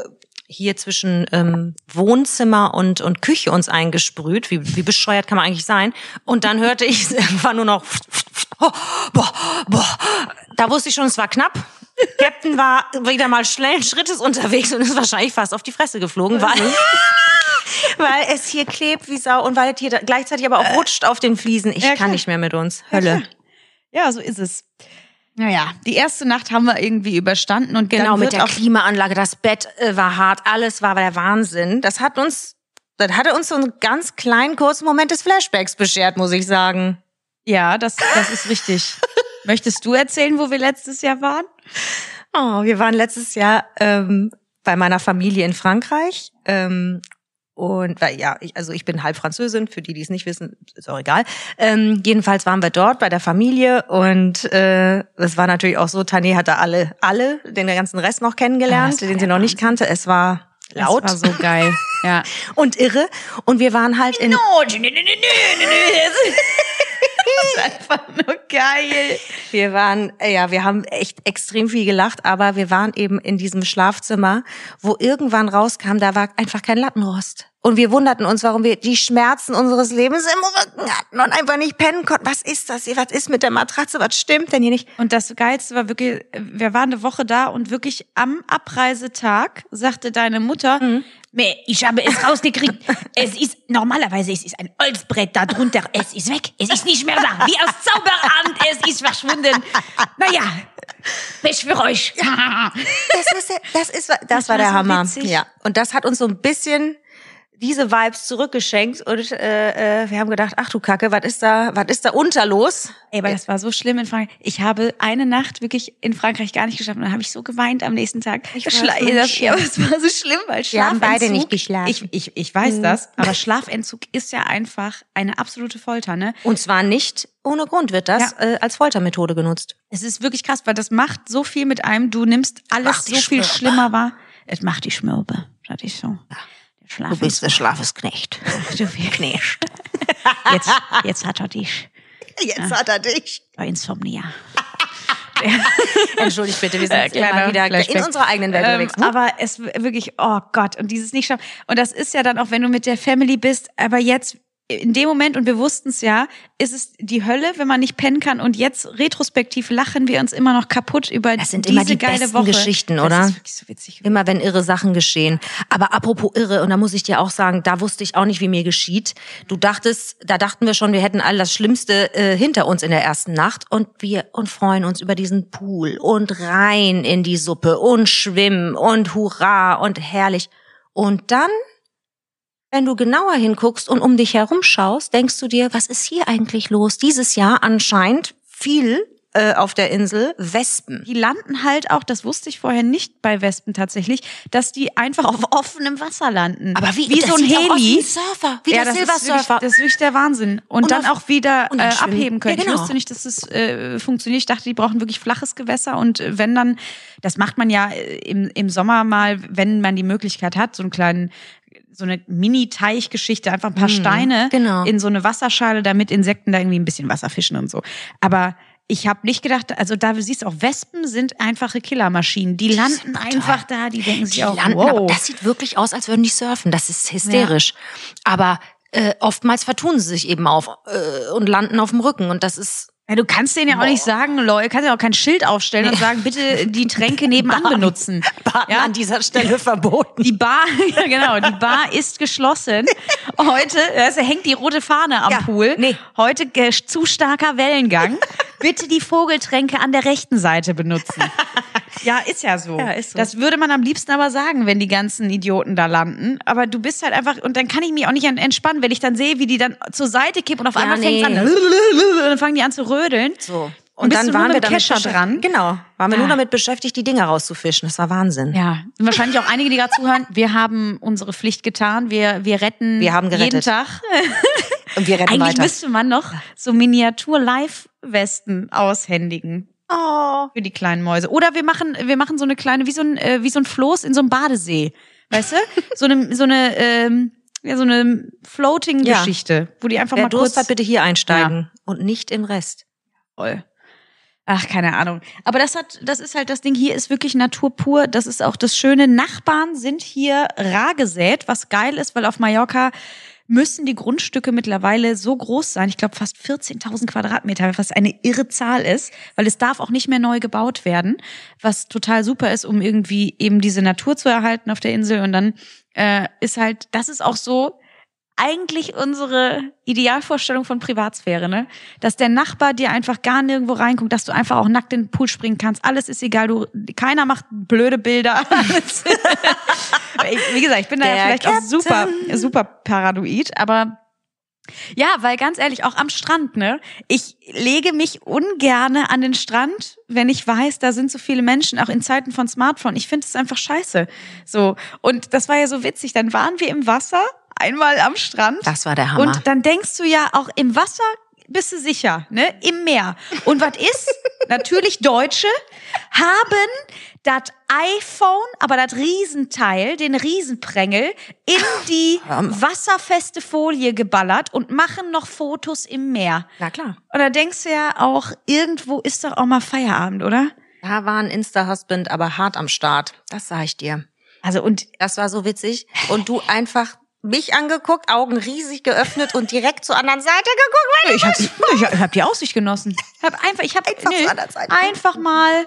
hier zwischen ähm, Wohnzimmer und, und Küche uns eingesprüht. Wie, wie bescheuert kann man eigentlich sein? Und dann hörte ich einfach nur noch boah, boah, boah. Da wusste ich schon, es war knapp. Captain war wieder mal schnellen Schrittes unterwegs und ist wahrscheinlich fast auf die Fresse geflogen, weil, weil es hier klebt wie Sau und weil es hier gleichzeitig aber auch rutscht auf den Fliesen. Ich Ja, kann nicht mehr mit uns. Hölle. Ja, so ist es. Naja, die erste Nacht haben wir irgendwie überstanden und Genau, mit der Klimaanlage, das Bett äh, war hart, alles war der Wahnsinn. Das hat uns, das hatte uns so einen ganz kleinen kurzen Moment des Flashbacks beschert, muss ich sagen. Ja, das, das ist richtig. Möchtest du erzählen, wo wir letztes Jahr waren? Oh, wir waren letztes Jahr ähm, bei meiner Familie in Frankreich. Ähm, und weil, ja, ich, also ich bin halb Französin, für die, die es nicht wissen, ist auch egal. Ähm, jedenfalls waren wir dort bei der Familie und äh, es war natürlich auch so, Tané hatte alle, alle, den ganzen Rest noch kennengelernt, war den sie noch nicht kannte. Es war laut Das war so geil. Ja. und irre. Und wir waren halt in. Das ist einfach nur geil. Wir waren, äh, ja, wir haben echt extrem viel gelacht, aber wir waren eben in diesem Schlafzimmer, wo irgendwann rauskam, da war einfach kein Lattenrost. Und wir wunderten uns, warum wir die Schmerzen unseres Lebens im Rücken hatten und einfach nicht pennen konnten. Was ist das hier? Was ist mit der Matratze? Was stimmt denn hier nicht? Und das Geilste war wirklich, wir waren eine Woche da und wirklich am Abreisetag sagte deine Mutter, Nee, ich habe es rausgekriegt. Es ist, normalerweise es ist ein Holzbrett da drunter. Es ist weg. Es ist nicht mehr da. Wie aus Zauberhand. Es ist verschwunden. Naja, Pech für euch. Das ist, das ist, das, Das war war der so Hammer. witzig. Ja. Und das hat uns so ein bisschen diese Vibes zurückgeschenkt und äh, äh, wir haben gedacht, ach du Kacke, was ist da, was ist da unter los? ey, aber das war so schlimm in Frankreich. Ich habe eine Nacht wirklich in Frankreich gar nicht geschafft und dann habe ich so geweint am nächsten Tag. Ich Das Schla- nicht. das, ja, das war so schlimm, weil Wir haben beide Schlafentzug- nicht geschlafen. Ich, ich, ich weiß das, aber Schlafentzug ist ja einfach eine absolute Folter, ne? Und zwar nicht ohne Grund wird das äh, als Foltermethode genutzt. Es ist wirklich krass, weil das macht so viel mit einem. Du nimmst alles so viel schlimmer wahr. Es macht die Schmürbe. Das ist so. Der Schlaf der Schlafesknecht. du Knecht. Jetzt, jetzt hat er dich. Jetzt hat er dich. Bei Insomnia. Entschuldigt bitte, wir sind Äh, immer wieder Flashback. in unserer eigenen Welt Ähm, unterwegs. ne? aber es wirklich, oh Gott, und dieses nicht schaffen. Und das ist ja dann auch, wenn du mit der Family bist, aber jetzt in dem Moment, und wir wussten es ja, ist es die Hölle, wenn man nicht pennen kann. Und jetzt retrospektiv lachen wir uns immer noch kaputt über Das sind diese immer die geile besten Woche. Geschichten, oder? Das ist wirklich so witzig. Immer wenn irre Sachen geschehen. Aber apropos irre, und da muss ich dir auch sagen, da wusste ich auch nicht, wie mir geschieht. Du dachtest, da dachten wir schon, wir hätten all das Schlimmste äh, hinter uns in der ersten Nacht und wir und freuen uns über diesen Pool und rein in die Suppe und schwimmen und hurra und herrlich. Und dann, wenn du genauer hinguckst und um dich herum schaust, denkst du dir, was ist hier eigentlich los? Dieses Jahr anscheinend viel äh, auf der Insel Wespen. Die landen halt auch, das wusste ich vorher nicht bei Wespen tatsächlich, dass die einfach auf offenem Wasser landen. Aber wie, wie so ein wie Heli. ein Surfer, wie ja, der das Ist Silver Surfer. wirklich, das ist wirklich der Wahnsinn. Und, Und dann auf- auch wieder äh, dann schwimmen. abheben können. Ja, genau. Ich wusste nicht, dass das äh, funktioniert. Ich dachte, die brauchen wirklich flaches Gewässer. Und äh, wenn dann, das macht man ja äh, im, im Sommer mal, wenn man die Möglichkeit hat, so einen kleinen so eine Mini-Teichgeschichte, einfach ein paar Steine genau. in so eine Wasserschale, damit Insekten da irgendwie ein bisschen Wasser fischen und so. Aber ich habe nicht gedacht, also da du siehst auch, Wespen sind einfache Killermaschinen. Die landen einfach da, die denken sich Die auch, landen, wow. aber das sieht wirklich aus, als würden die surfen. Das ist hysterisch. Aber äh, oftmals vertun sie sich eben auf äh, und landen auf dem Rücken. Und das ist Ja, du kannst denen ja auch nicht sagen, Leute, kannst ja auch kein Schild aufstellen und sagen, bitte die Tränke nebenan benutzen. Baden Ja? an dieser Stelle verboten. Die Bar, ja genau, die Bar ist geschlossen. Heute, also hängt die rote Fahne am Ja, Pool. nee. Heute äh, zu starker Wellengang. Bitte die Vogeltränke an der rechten Seite benutzen. Ja, ist ja so. Ja, ist so. Das würde man am liebsten aber sagen, wenn die ganzen Idioten da landen. Aber du bist halt einfach, und dann kann ich mich auch nicht an- entspannen, wenn ich dann sehe, wie die dann zur Seite kippen und auf Ja, einmal nee. fängt an, und dann fangen die an zu rödeln. So. Und dann waren wir damit Kescher dran? Genau, waren wir Ja. nur damit beschäftigt, die Dinger rauszufischen. Das war Wahnsinn. Ja, sind wahrscheinlich auch einige, die gerade zuhören. Wir haben unsere Pflicht getan. Wir, wir retten Wir haben gerettet. jeden Tag. Und wir retten Eigentlich weiter. müsste man noch so Miniatur-Live-Westen aushändigen. Oh. für die kleinen Mäuse. Oder wir machen, wir machen so eine kleine, wie so ein, äh, wie so ein Floß in so einem Badesee. Weißt du? So eine, so eine, ähm, ja, so eine Floating-Geschichte, wo die einfach Wer mal Durst kurz hat, bitte hier einsteigen und nicht im Rest. Voll. Ach, keine Ahnung. Aber das hat, das ist halt das Ding. Hier ist wirklich Natur pur. Das ist auch das Schöne. Nachbarn sind hier rar gesät, was geil ist, weil auf Mallorca müssen die Grundstücke mittlerweile so groß sein. Ich glaube fast 14.000 Quadratmeter, was eine irre Zahl ist, weil es darf auch nicht mehr neu gebaut werden, was total super ist, um irgendwie eben diese Natur zu erhalten auf der Insel. Und dann äh, ist halt, das ist auch so, eigentlich unsere Idealvorstellung von Privatsphäre, ne? Dass der Nachbar dir einfach gar nirgendwo reinguckt, dass du einfach auch nackt in den Pool springen kannst. Alles ist egal, du, keiner macht blöde Bilder. Ich, wie gesagt, ich bin da ja Der vielleicht auch super, Captain. super paranoid, aber ja, weil ganz ehrlich, auch am Strand, ne? Ich lege mich ungerne an den Strand, wenn ich weiß, da sind so viele Menschen, auch in Zeiten von Smartphone. Ich finde es einfach scheiße. So. Und das war ja so witzig. Dann waren wir im Wasser, einmal am Strand. Das war der Hammer. Und dann denkst du ja auch im Wasser bist du sicher, ne? Im Meer. Und was ist? Natürlich Deutsche haben das iPhone, aber das Riesenteil, den Riesenprängel, in die wasserfeste Folie geballert und machen noch Fotos im Meer. Na klar. Und da denkst du ja auch, irgendwo ist doch auch mal Feierabend, oder? Da war ein Insta-Husband, aber hart am Start. Das sag ich dir. Also und Das war so witzig. Und du einfach mich angeguckt, Augen riesig geöffnet und direkt zur anderen Seite geguckt. Weil ich habe ich hab die Aussicht genossen. Einfach, ich habe Einfach nö, zur anderen Seite. einfach mal,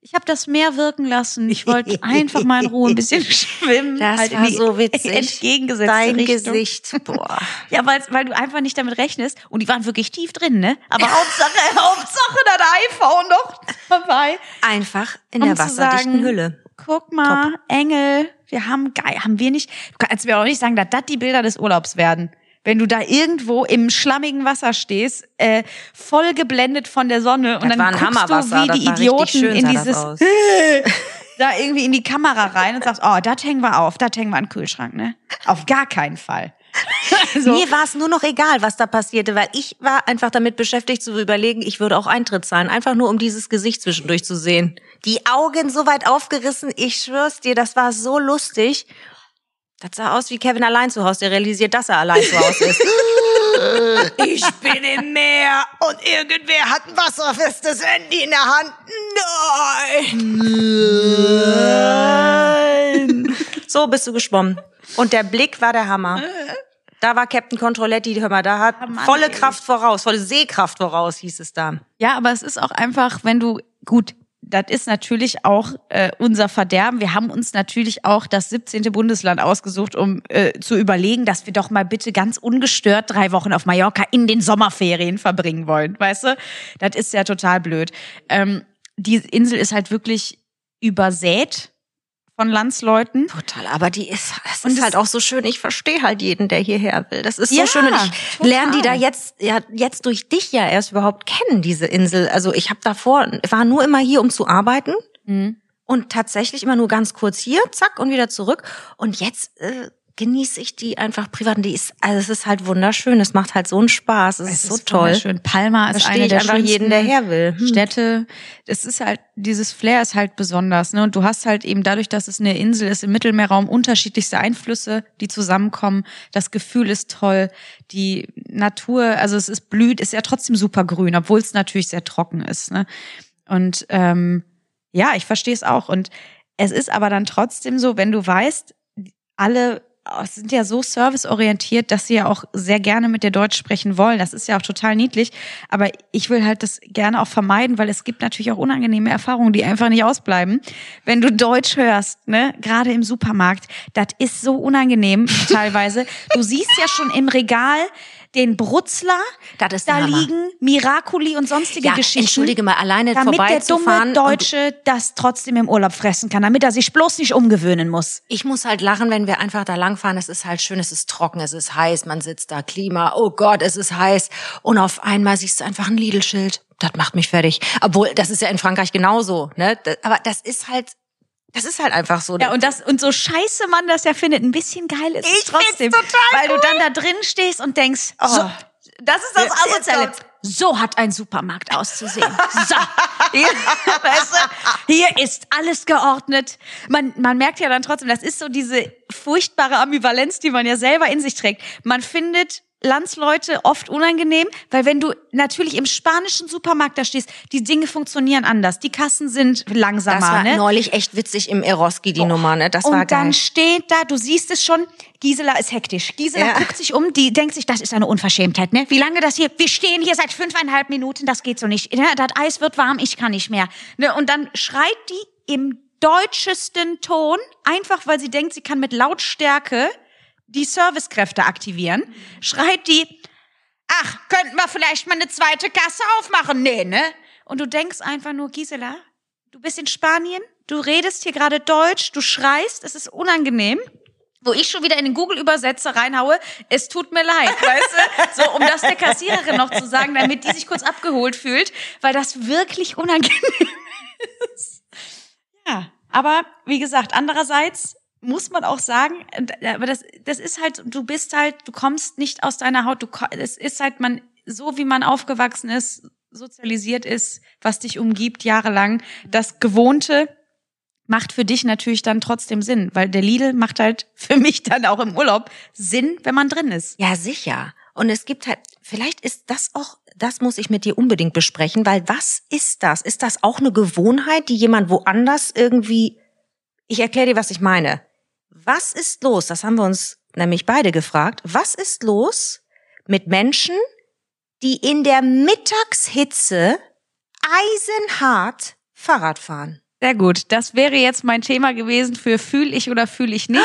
ich habe das Meer wirken lassen. Ich wollte einfach mal in Ruhe ein bisschen schwimmen. Das halt war so witzig. Entgegengesetzte Dein Richtung. Gesicht. Boah. Ja, weil, weil du einfach nicht damit rechnest. Und die waren wirklich tief drin, ne? Aber Hauptsache, Hauptsache das iPhone noch dabei. Einfach in Um der wasserdichten sagen, Hülle. Guck mal, Engel, wir haben geil, haben wir nicht. Du kannst mir auch nicht sagen, dass das die Bilder des Urlaubs werden. Wenn du da irgendwo im schlammigen Wasser stehst, äh, voll geblendet von der Sonne und Das dann guckst du wie die Idioten schön, in dieses da irgendwie in die Kamera rein und sagst, oh, das hängen wir auf, das hängen wir an den Kühlschrank, ne? Auf gar keinen Fall. Also, Mir war es nur noch egal, was da passierte, weil ich war einfach damit beschäftigt zu überlegen, ich würde auch Eintritt zahlen, einfach nur um dieses Gesicht zwischendurch zu sehen. Die Augen so weit aufgerissen, ich schwör's dir, das war so lustig. Das sah aus wie Kevin allein zu Hause, der realisiert, dass er allein zu Hause ist. Ich bin im Meer und irgendwer hat ein wasserfestes Handy in der Hand. Nein! So bist du geschwommen. Und der Blick war der Hammer. Da war Captain Controletti, hör mal, da hat volle Kraft voraus, volle Sehkraft voraus, hieß es da. Ja, aber es ist auch einfach, wenn du, gut, das ist natürlich auch äh, unser Verderben. Wir haben uns natürlich auch das 17. Bundesland ausgesucht, um äh, zu überlegen, dass wir doch mal bitte ganz ungestört drei Wochen auf Mallorca in den Sommerferien verbringen wollen. Weißt du? Das ist ja total blöd. Ähm, die Insel ist halt wirklich übersät von Landsleuten. Total, aber die ist, das Und ist halt auch so schön. Ich verstehe halt jeden, der hierher will. Das ist so Ja, schön und ich total. lerne die da jetzt, ja, jetzt durch dich ja erst überhaupt kennen, diese Insel. Also ich habe davor, war nur immer hier, um zu arbeiten Mhm. und tatsächlich immer nur ganz kurz hier, zack und wieder zurück. Und jetzt äh, genieße ich die einfach privat. Und die ist, also es ist halt wunderschön. Es macht halt so einen Spaß. Es, ist so toll. Schön. Palma ist eine der einfach jeden, der her will. Hm. Städte. Es ist halt, dieses Flair ist halt besonders. Ne? Und du hast halt eben dadurch, dass es eine Insel ist im Mittelmeerraum, unterschiedlichste Einflüsse, die zusammenkommen. Das Gefühl ist toll. Die Natur, also es ist blüht, ist ja trotzdem super grün, obwohl es natürlich sehr trocken ist. Ne? Und ähm, ja, ich verstehe es auch. Und es ist aber dann trotzdem so, wenn du weißt, alle sind ja so serviceorientiert, dass sie ja auch sehr gerne mit dir Deutsch sprechen wollen. Das ist ja auch total niedlich. Aber ich will halt das gerne auch vermeiden, weil es gibt natürlich auch unangenehme Erfahrungen, die einfach nicht ausbleiben. Wenn du Deutsch hörst, ne, gerade im Supermarkt, das ist so unangenehm teilweise. Du siehst ja schon im Regal den Brutzler, Das ist der da Hammer. liegen Miraculi und sonstige Ja, Geschichten. entschuldige mal, alleine damit der vorbeizufahren dumme und- Deutsche das trotzdem im Urlaub fressen kann, damit er sich bloß nicht umgewöhnen muss. Ich muss halt lachen, wenn wir einfach da langfahren. Es ist halt schön, es ist trocken, es ist heiß, man sitzt da, Klima, oh Gott, es ist heiß. Und auf einmal siehst du einfach ein Lidl-Schild. Das macht mich fertig. Obwohl, das ist ja in Frankreich genauso, ne? Aber das ist halt, das ist halt einfach so. Ja, und das, und so scheiße man das ja findet, ein bisschen geil ist es Ich find's trotzdem. total weil du dann da drin stehst und denkst, oh, das ist das Asoziale. So hat ein Supermarkt auszusehen. So. Hier, weißt du, hier ist alles geordnet. Man, man merkt ja dann trotzdem, das ist so diese furchtbare Ambivalenz, die man ja selber in sich trägt. Man findet Landsleute oft unangenehm, weil wenn du natürlich im spanischen Supermarkt da stehst, die Dinge funktionieren anders. Die Kassen sind langsamer. Das war ne? neulich echt witzig im Eroski, die Nummer, ne? Das und war geil. dann steht da, du siehst es schon, Gisela ist hektisch. Gisela Ja. guckt sich um, die denkt sich, das ist eine Unverschämtheit, ne? Wie lange das hier, wir stehen hier seit fünfeinhalb Minuten, das geht so nicht. Ne? Das Eis wird warm, ich kann nicht mehr. Ne? Und dann schreit die im deutschesten Ton, einfach weil sie denkt, sie kann mit Lautstärke die Servicekräfte aktivieren, schreit die, ach, könnten wir vielleicht mal eine zweite Kasse aufmachen? Nee, ne? Und du denkst einfach nur, Gisela, du bist in Spanien, du redest hier gerade Deutsch, du schreist, es ist unangenehm. Wo ich schon wieder in den Google-Übersetzer reinhaue, es tut mir leid, weißt du? So, um das der Kassiererin noch zu sagen, damit die sich kurz abgeholt fühlt, weil das wirklich unangenehm ist. Ja, aber wie gesagt, andererseits muss man auch sagen, äh, aber das, das ist halt, du bist halt, du kommst nicht aus deiner Haut, du, es ist halt man, so wie man aufgewachsen ist, sozialisiert ist, was dich umgibt jahrelang, das Gewohnte macht für dich natürlich dann trotzdem Sinn, weil der Lidl macht halt für mich dann auch im Urlaub Sinn, wenn man drin ist. Ja, sicher. Und es gibt halt, vielleicht ist das auch, das muss ich mit dir unbedingt besprechen, weil was ist das? Ist das auch eine Gewohnheit, die jemand woanders irgendwie, ich erkläre dir, was ich meine. Was ist los? Das haben wir uns nämlich beide gefragt. Was ist los mit Menschen, die in der Mittagshitze eisenhart Fahrrad fahren? Sehr gut. Das wäre jetzt mein Thema gewesen für fühl ich oder fühl ich nicht.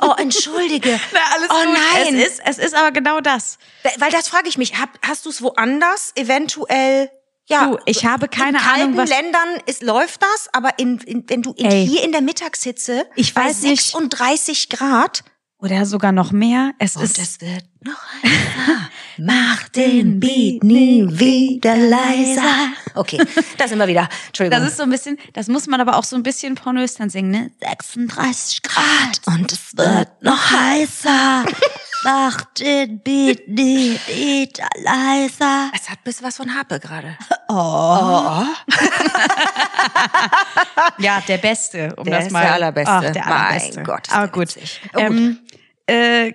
Oh, entschuldige. Na, oh gut. nein. Es ist, es ist aber genau das. Weil das frage ich mich, hab, hast du es woanders eventuell? Ja, Du, ich habe keine in Ahnung, kalten was- Ländern ist, läuft das, aber in, in, wenn du in, Ey. hier in der Mittagshitze Ich bei weiß nicht. 36 Grad Oder sogar noch mehr. Es und ist, es wird noch heißer, mach den Beat nie wieder leiser. Okay, da sind wir wieder. Entschuldigung. das ist so ein bisschen, das muss man aber auch so ein bisschen pornös dann singen, ne? 36 Grad. und es wird noch heißer. Mach den Beat nie wieder leiser. Es hat bis was von Harpe gerade. Ja, der Beste, um Der das ist mal. der Allerbeste. Ach, der Mein Allerbeste. Gott, ist Aber gut. Oh, gut. Ähm, äh,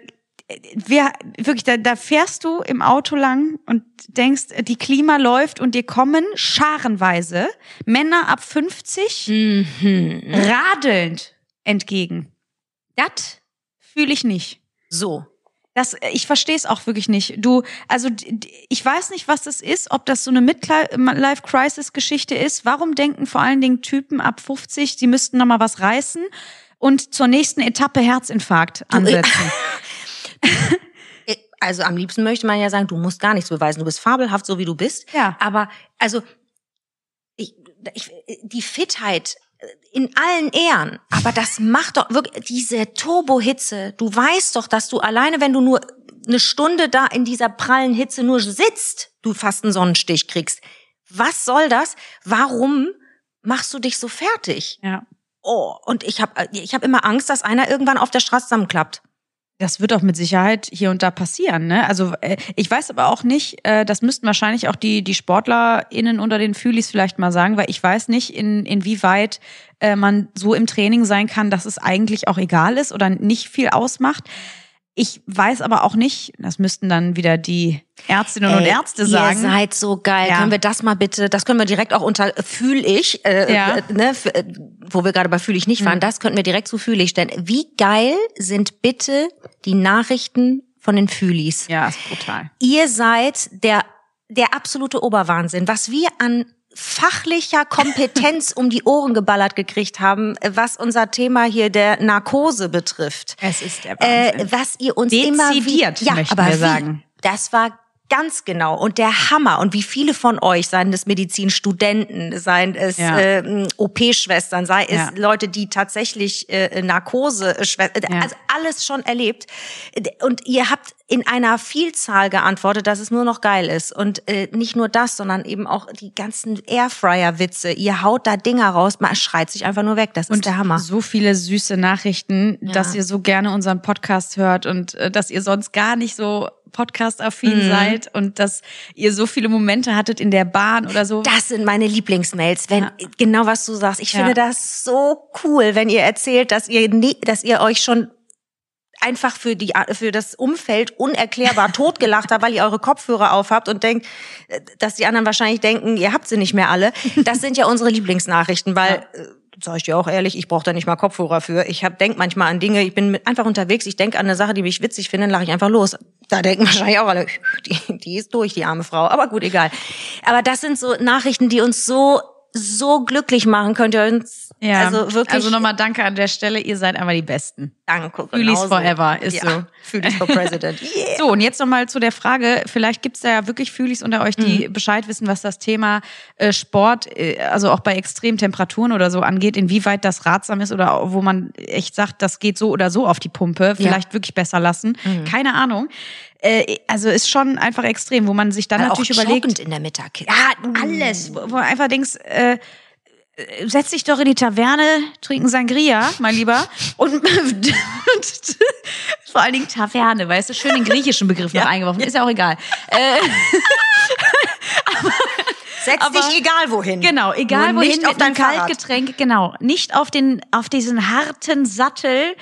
wir, wirklich, da, da fährst du im Auto lang und denkst, die Klima läuft und dir kommen scharenweise Männer ab 50 Mhm. radelnd entgegen. Das fühle ich nicht. So. Das, ich verstehe es auch wirklich nicht. Du, also ich weiß nicht, was das ist, ob das so eine Midlife-Crisis-Geschichte ist. Warum denken vor allen Dingen Typen ab 50, sie müssten noch mal was reißen und zur nächsten Etappe Herzinfarkt ansetzen? Also am liebsten möchte man ja sagen, du musst gar nichts beweisen. Du bist fabelhaft, so wie du bist. Ja. Aber also ich, ich, die Fitheit in allen Ehren, aber das macht doch wirklich diese Turbohitze. Du weißt doch, dass du alleine, wenn du nur eine Stunde da in dieser prallen Hitze nur sitzt, du fast einen Sonnenstich kriegst. Was soll das? Warum machst du dich so fertig? Ja. Oh, und ich habe ich hab immer Angst, dass einer irgendwann auf der Straße zusammenklappt. Das wird auch mit Sicherheit hier und da passieren. Ne? Also äh, ich weiß aber auch nicht, äh, das müssten wahrscheinlich auch die, die SportlerInnen unter den Fühlis vielleicht mal sagen, weil ich weiß nicht, in, inwieweit äh, man so im Training sein kann, dass es eigentlich auch egal ist oder nicht viel ausmacht. Ich weiß aber auch nicht, das müssten dann wieder die Ärztinnen und Ey, Ärzte sagen. Ihr seid so geil. Ja. Können wir das mal bitte, das können wir direkt auch unter fühl ich, äh, Ja. äh, ne, f- äh, wo wir gerade bei fühl ich nicht waren, Mhm. das könnten wir direkt zu fühl ich stellen. Wie geil sind bitte die Nachrichten von den Fühlis? ja, ist brutal. Ihr seid der der absolute Oberwahnsinn, was wir an fachlicher Kompetenz um die Ohren geballert gekriegt haben, äh, was unser Thema hier der Narkose betrifft. Es ist der Äh, Wahnsinn. was ihr uns immer Dezidiert, wie, ja, möchten aber wir wie? sagen. Das war ganz genau und der Hammer und wie viele von euch, seien es Medizinstudenten, seien es Ja. äh, OP-Schwestern, sei es Ja. Leute, die tatsächlich äh, Narkose, äh, Ja. also alles schon erlebt und ihr habt in einer Vielzahl geantwortet, dass es nur noch geil ist und äh, nicht nur das, sondern eben auch die ganzen Airfryer-Witze. Ihr haut da Dinger raus, man schreit sich einfach nur weg. Das ist der Hammer. so viele süße Nachrichten, dass ihr so gerne unseren Podcast hört und äh, dass ihr sonst gar nicht so podcast-affin seid und dass ihr so viele Momente hattet in der Bahn oder so. Das sind meine Lieblingsmails, wenn genau was du sagst. Ich Ja. finde das so cool, wenn ihr erzählt, dass ihr nie, dass ihr euch schon einfach für die für das Umfeld unerklärbar totgelacht habt, weil ihr eure Kopfhörer aufhabt und denkt, dass die anderen wahrscheinlich denken, ihr habt sie nicht mehr alle. Das sind ja unsere Lieblingsnachrichten, weil äh, sag ich dir auch ehrlich, ich brauche da nicht mal Kopfhörer für. Ich hab denk manchmal an Dinge, ich bin mit, einfach unterwegs, ich denke an eine Sache, die mich witzig finde, dann lache ich einfach los. Da denken wahrscheinlich auch alle, die, die ist durch, die arme Frau. Aber gut, egal. Aber das sind so Nachrichten, die uns so so glücklich machen. Könnt ihr uns ja, also wirklich Also nochmal danke an der Stelle. Ihr seid einfach die Besten. danke. Genauso. forever, ist ja. so. Fühlis for President. Yeah. So, und jetzt nochmal zu der Frage, vielleicht gibt's da ja wirklich Fühlis unter euch, die Bescheid wissen, was das Thema äh, Sport, äh, also auch bei extremen Temperaturen oder so angeht, inwieweit das ratsam ist oder wo man echt sagt, das geht so oder so auf die Pumpe, vielleicht wirklich besser lassen. Keine Ahnung. Äh, also ist schon einfach extrem, wo man sich dann auch natürlich überlegt, joggend in der Mittagskiste. ja, alles, wo, wo einfach denkst, äh, äh, setz dich doch in die Taverne, trinken Sangria, mein Lieber. Und vor allen Dingen Taverne, weißt du, schön den griechischen Begriff noch eingeworfen, ist ja auch egal. Äh, Setz aber- dich egal wohin. genau, egal Nur wohin nicht auf dein. Kaltgetränk, genau, nicht auf den, auf diesen harten Sattel.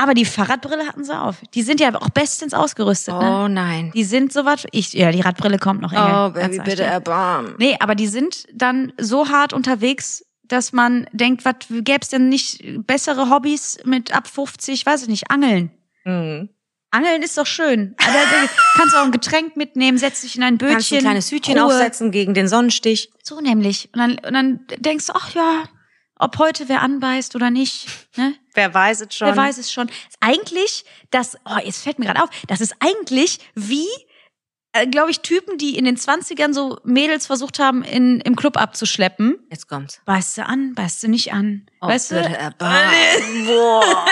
Aber die Fahrradbrille hatten sie auf. Die sind ja auch bestens ausgerüstet, ne? Oh nein. Die sind so was, ich, ja, die Radbrille kommt noch. Engel. Oh, Baby, bitte erbarm. Nee, aber die sind dann so hart unterwegs, dass man denkt, was gäb's denn nicht bessere Hobbys mit ab 50, weiß ich nicht, Angeln. Mhm. Angeln ist doch schön. Aber da kannst du auch ein Getränk mitnehmen, setzt dich in ein Bötchen. Kannst ein kleines Hütchen Ruhe. aufsetzen gegen den Sonnenstich. So nämlich. Und dann, und dann denkst du, ach ja, ob heute wer anbeißt oder nicht. Ne? Wer weiß es schon. Wer weiß es schon. Ist eigentlich, das, oh, jetzt fällt mir gerade auf, das ist eigentlich wie, äh, glaube ich, Typen, die in den 20ern so Mädels versucht haben, in, im Club abzuschleppen. Jetzt kommt's. Beißt du an, beißt du nicht an. Oh, weißt bitte du? erbarm. Boah.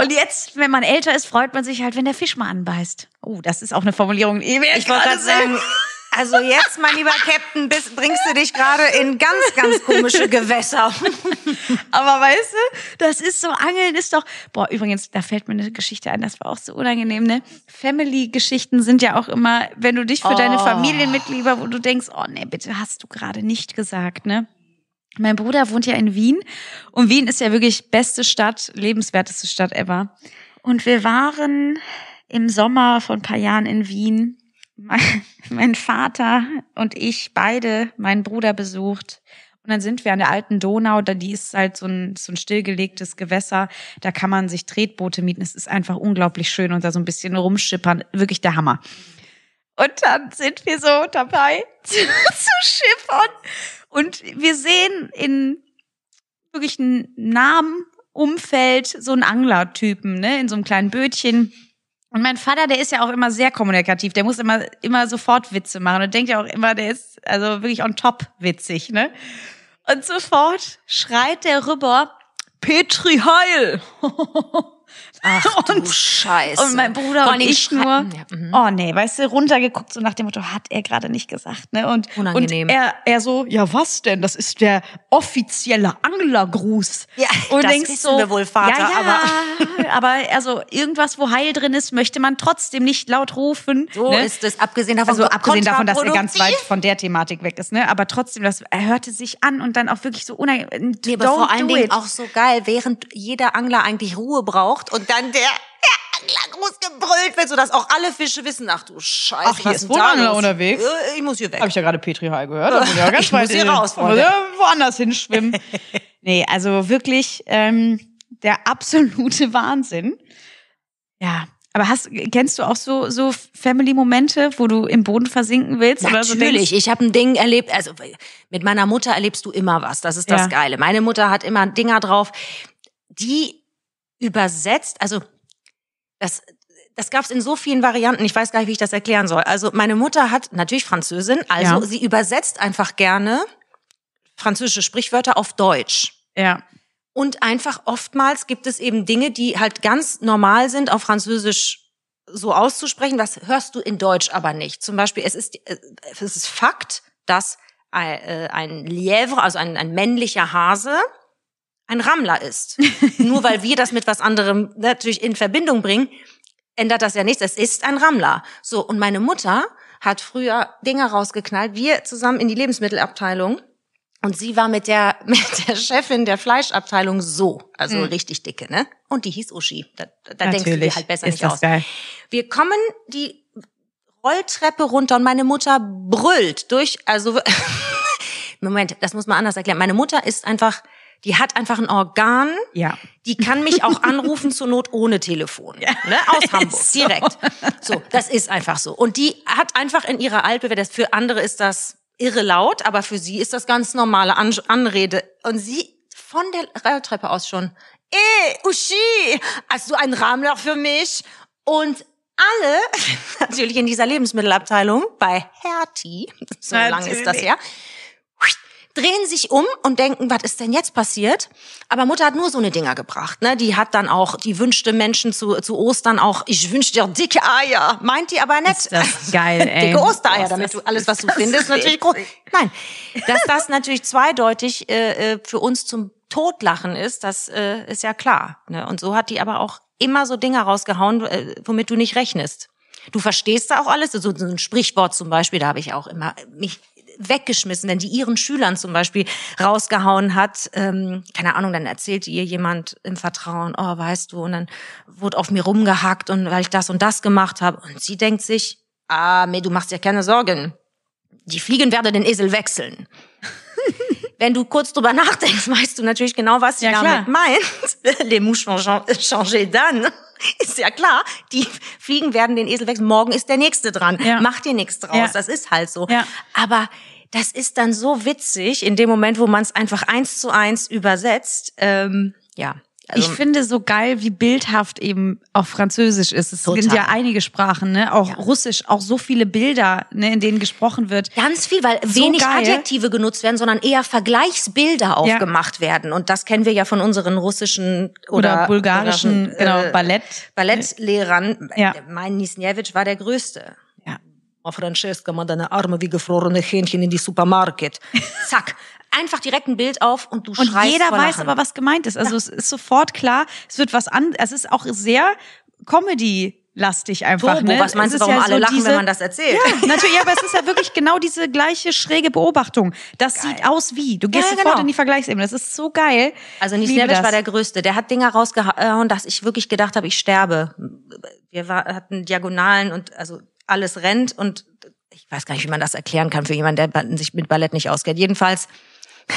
Und jetzt, wenn man älter ist, freut man sich halt, wenn der Fisch mal anbeißt. Oh, das ist auch eine Formulierung. Ich wollte gerade sagen, also jetzt, mein lieber Captain, bist, bringst du dich gerade in ganz, ganz komische Gewässer. Aber weißt du, das ist so, Angeln ist doch, boah, übrigens, da fällt mir eine Geschichte ein, das war auch so unangenehm, ne? Family-Geschichten sind ja auch immer, wenn du dich für deine Oh. Familienmitglieder, wo du denkst, oh nee, bitte hast du gerade nicht gesagt, ne? Mein Bruder wohnt ja in Wien und Wien ist ja wirklich beste Stadt, lebenswerteste Stadt ever. Und wir waren im Sommer vor ein paar Jahren in Wien. Mein, Vater und ich beide meinen Bruder besucht. Und dann sind wir an der alten Donau, da die ist halt so ein, so ein stillgelegtes Gewässer. Da kann man sich Tretboote mieten. Es ist einfach unglaublich schön und da so ein bisschen rumschippern. Wirklich der Hammer. Und dann sind wir so dabei zu, zu schippern. Und wir sehen in wirklich einem nahen Umfeld so einen Anglertypen, ne, in so einem kleinen Bötchen. Und mein Vater, der ist ja auch immer sehr kommunikativ. Der muss immer, immer sofort Witze machen und denkt ja auch immer, der ist also wirklich on top witzig, ne? Und sofort schreit der rüber, Petri Heil! Ach du Und- Scheiße. Und mein Bruder und Dingen ich nur, Ja, mhm. oh nee, weißt du, runtergeguckt, so nach dem Motto, hat er gerade nicht gesagt, ne? Und, Unangenehm. und er, er so, ja was denn, das ist der offizielle Anglergruß. Ja, und das denkst wissen so, wir wohl, Vater, ja, ja, aber, also irgendwas, wo Heil drin ist, möchte man trotzdem nicht laut rufen. So ne? ist es, abgesehen davon, Also abgesehen davon, dass er ganz weit von der Thematik weg ist, ne? Aber trotzdem, das er hörte sich an und dann auch wirklich so unangenehm. Nee, aber vor allen Dingen auch so geil, während jeder Angler eigentlich Ruhe braucht und dann der, Angler groß gebrüllt wird, sodass auch alle Fische wissen, ach du Scheiße, Ach, hier was ist wohl da los? unterwegs. Äh, Ich muss hier weg. Habe ich ja gerade Petri Heil gehört. Da muss ich ja ganz Ich muss hier raus, ja woanders hinschwimmen. nee, also wirklich ähm, der absolute Wahnsinn. Ja, aber hast kennst du auch so so Family-Momente, wo du im Boden versinken willst oder so Natürlich, denkst? ich habe ein Ding erlebt, also mit meiner Mutter erlebst du immer was, das ist das Ja. Geile. Meine Mutter hat immer Dinger drauf, die übersetzt, also das, das gab es in so vielen Varianten, ich weiß gar nicht, wie ich das erklären soll. Also meine Mutter hat natürlich Französin, also Ja. sie übersetzt einfach gerne französische Sprichwörter auf Deutsch. Ja, Und einfach oftmals gibt es eben Dinge, die halt ganz normal sind, auf Französisch so auszusprechen. Das hörst du in Deutsch aber nicht. Zum Beispiel, es ist, äh, es ist Fakt, dass ein, äh, ein Lièvre, also ein, ein männlicher Hase, ein Rammler ist. Nur weil wir das mit was anderem natürlich in Verbindung bringen, ändert das ja nichts. Es ist ein Rammler. So, und meine Mutter hat früher Dinger rausgeknallt. Wir zusammen in die Lebensmittelabteilung. Und sie war mit der, mit der Chefin der Fleischabteilung so, also richtig dicke, ne? Und die hieß Uschi. Da, da denkst du dir halt besser ist nicht das aus. geil. Wir kommen die Rolltreppe runter und meine Mutter brüllt durch, also, Moment, das muss man anders erklären. Meine Mutter ist einfach, die hat einfach ein Organ, Ja. die kann mich auch anrufen zur Not ohne Telefon. Ne? Aus Hamburg, so. direkt. So, das ist einfach so. Und die hat einfach in ihrer Altbewertung, für andere ist das irre laut, aber für sie ist das ganz normale An Anrede. Und sie von der Rolltreppe aus schon, eh, Uschi, hast du einen Rahmler für mich? Und alle, natürlich in dieser Lebensmittelabteilung, bei Hertie, so lange ist das Natürlich. Drehen sich um und denken, was ist denn jetzt passiert? Aber Mutter hat nur so eine Dinger gebracht. Ne? Die hat dann auch, die wünschte Menschen zu, zu Ostern auch, ich wünsche dir dicke Eier. Meint die aber nicht. Ist das geil, ey. Dicke Ostereier, damit du alles, was du findest, natürlich groß. Nein, dass das natürlich zweideutig äh, äh, für uns zum Totlachen ist, das äh, ist ja klar. Ne? Und so hat die aber auch immer so Dinger rausgehauen, äh, womit du nicht rechnest. Du verstehst da auch alles. So, so ein Sprichwort zum Beispiel, da habe ich auch immer mich weggeschmissen, wenn die ihren Schülern zum Beispiel rausgehauen hat, ähm, keine Ahnung, dann erzählte ihr jemand im Vertrauen, oh, weißt du, und dann wurde auf mir rumgehackt und weil ich das und das gemacht habe. Und sie denkt sich, ah, mir, du machst dir keine Sorgen. Die Fliegen werden den Esel wechseln. Wenn du kurz drüber nachdenkst, weißt du natürlich genau, was sie Ja, damit klar. meint. Les mouches vont chan- changer dann. Ist ja klar. Die Fliegen werden den Esel wechseln. Morgen ist der nächste dran. Ja. Mach dir nichts draus. Ja. Das ist halt so. Ja. Aber das ist dann so witzig in dem Moment, wo man es einfach eins zu eins übersetzt. Ähm, ja. Also, ich finde so geil, wie bildhaft eben auch Französisch ist. Es Total. sind ja einige Sprachen, ne? Auch Russisch, auch so viele Bilder, ne, in denen gesprochen wird. Ganz viel, weil So wenig geil. Adjektive genutzt werden, sondern eher Vergleichsbilder aufgemacht werden. Und das kennen wir ja von unseren russischen oder, Oder bulgarischen, oder, genau, äh, Ballett. Ballettlehrern. Ja. Mein Nisnjewitsch war der Größte. Ja. Oh, Francesca, mal deine Arme wie gefrorene Hähnchen in die Supermarket. Zack. Einfach direkt ein Bild auf und du Und schreist jeder vor weiß Lachen. aber, was gemeint ist. Also es ist sofort klar, es wird was an, es ist auch sehr Comedy-lastig einfach. Turbo, ne? was meinst du, warum ja alle so lachen, diese, wenn man das erzählt? Ja, natürlich, ja, aber es ist ja wirklich genau diese gleiche schräge Beobachtung. Das sieht aus wie. Du gehst Ja, sofort genau. in die Vergleichsebene. Das ist so geil. Also das. war der Größte. Der hat Dinger rausgehauen, dass ich wirklich gedacht habe, ich sterbe. Wir war, hatten Diagonalen und also alles rennt und ich weiß gar nicht, wie man das erklären kann für jemanden, der sich mit Ballett nicht auskennt. Jedenfalls,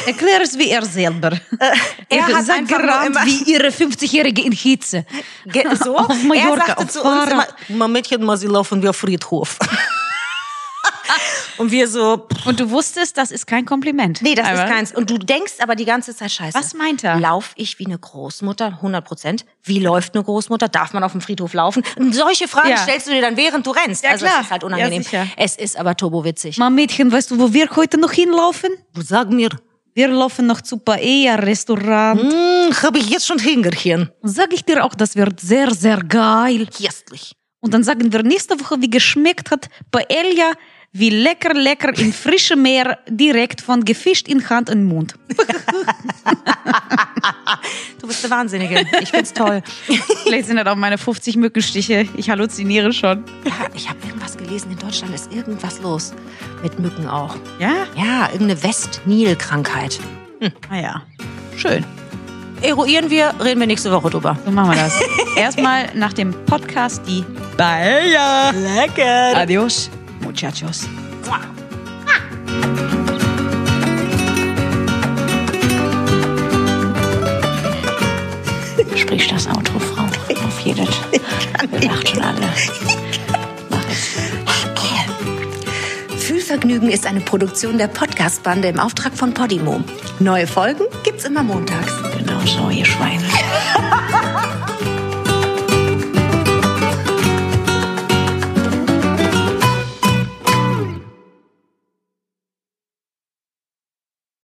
Erklär es wie er selber. er er hat nur gerannt wie ihre 50-Jährige in Hitze. ge- so, Auf Mallorca, er sagte zu uns immer, Fahrrad. "Ma Mädchen, mal sie laufen wie auf Friedhof. und wir so, pff, Und du wusstest, das ist kein Kompliment. nee, das Aber- ist keins. Und du denkst aber die ganze Zeit, scheiße. Was meint er? Lauf ich wie eine Großmutter? 100 Prozent. Wie läuft eine Großmutter? Darf man auf dem Friedhof laufen? Und solche Fragen Ja. stellst du dir dann, während du rennst. Ja, also klar. es ist halt Ja, unangenehm. sicher. es ist aber turbowitzig. Mal Mädchen, weißt du, wo wir heute noch hinlaufen? Sag mir, Wir laufen noch zu Paella-Restaurant. hm, habe ich jetzt schon Hingerchen. Sag ich dir auch, das wird sehr, sehr geil. Köstlich. Und dann sagen wir nächste Woche, wie geschmeckt hat Paella, wie lecker, lecker in frischem Meer, direkt von gefischt in Hand und Mund. Du bist eine Wahnsinnige. Ich find's toll. Vielleicht sind das auch meine 50 Mückenstiche. Ich halluziniere schon. Ja, ich habe irgendwas gelesen, in Deutschland ist irgendwas los. Mit Mücken auch. Ja? Ja, irgendeine West-Nil-Krankheit. Naja. Schön. Eruieren wir, reden wir nächste Woche drüber. So machen wir das. Erstmal nach dem Podcast die Paella. Lecker. Adios, muchachos. Sprich das Auto, Frau. Auf jedes. Wir lacht schon alle. Fühlvergnügen ist eine Produktion der Podcast-Bande im Auftrag von Podimo. Neue Folgen gibt's immer montags. Genau so, ihr Schweine.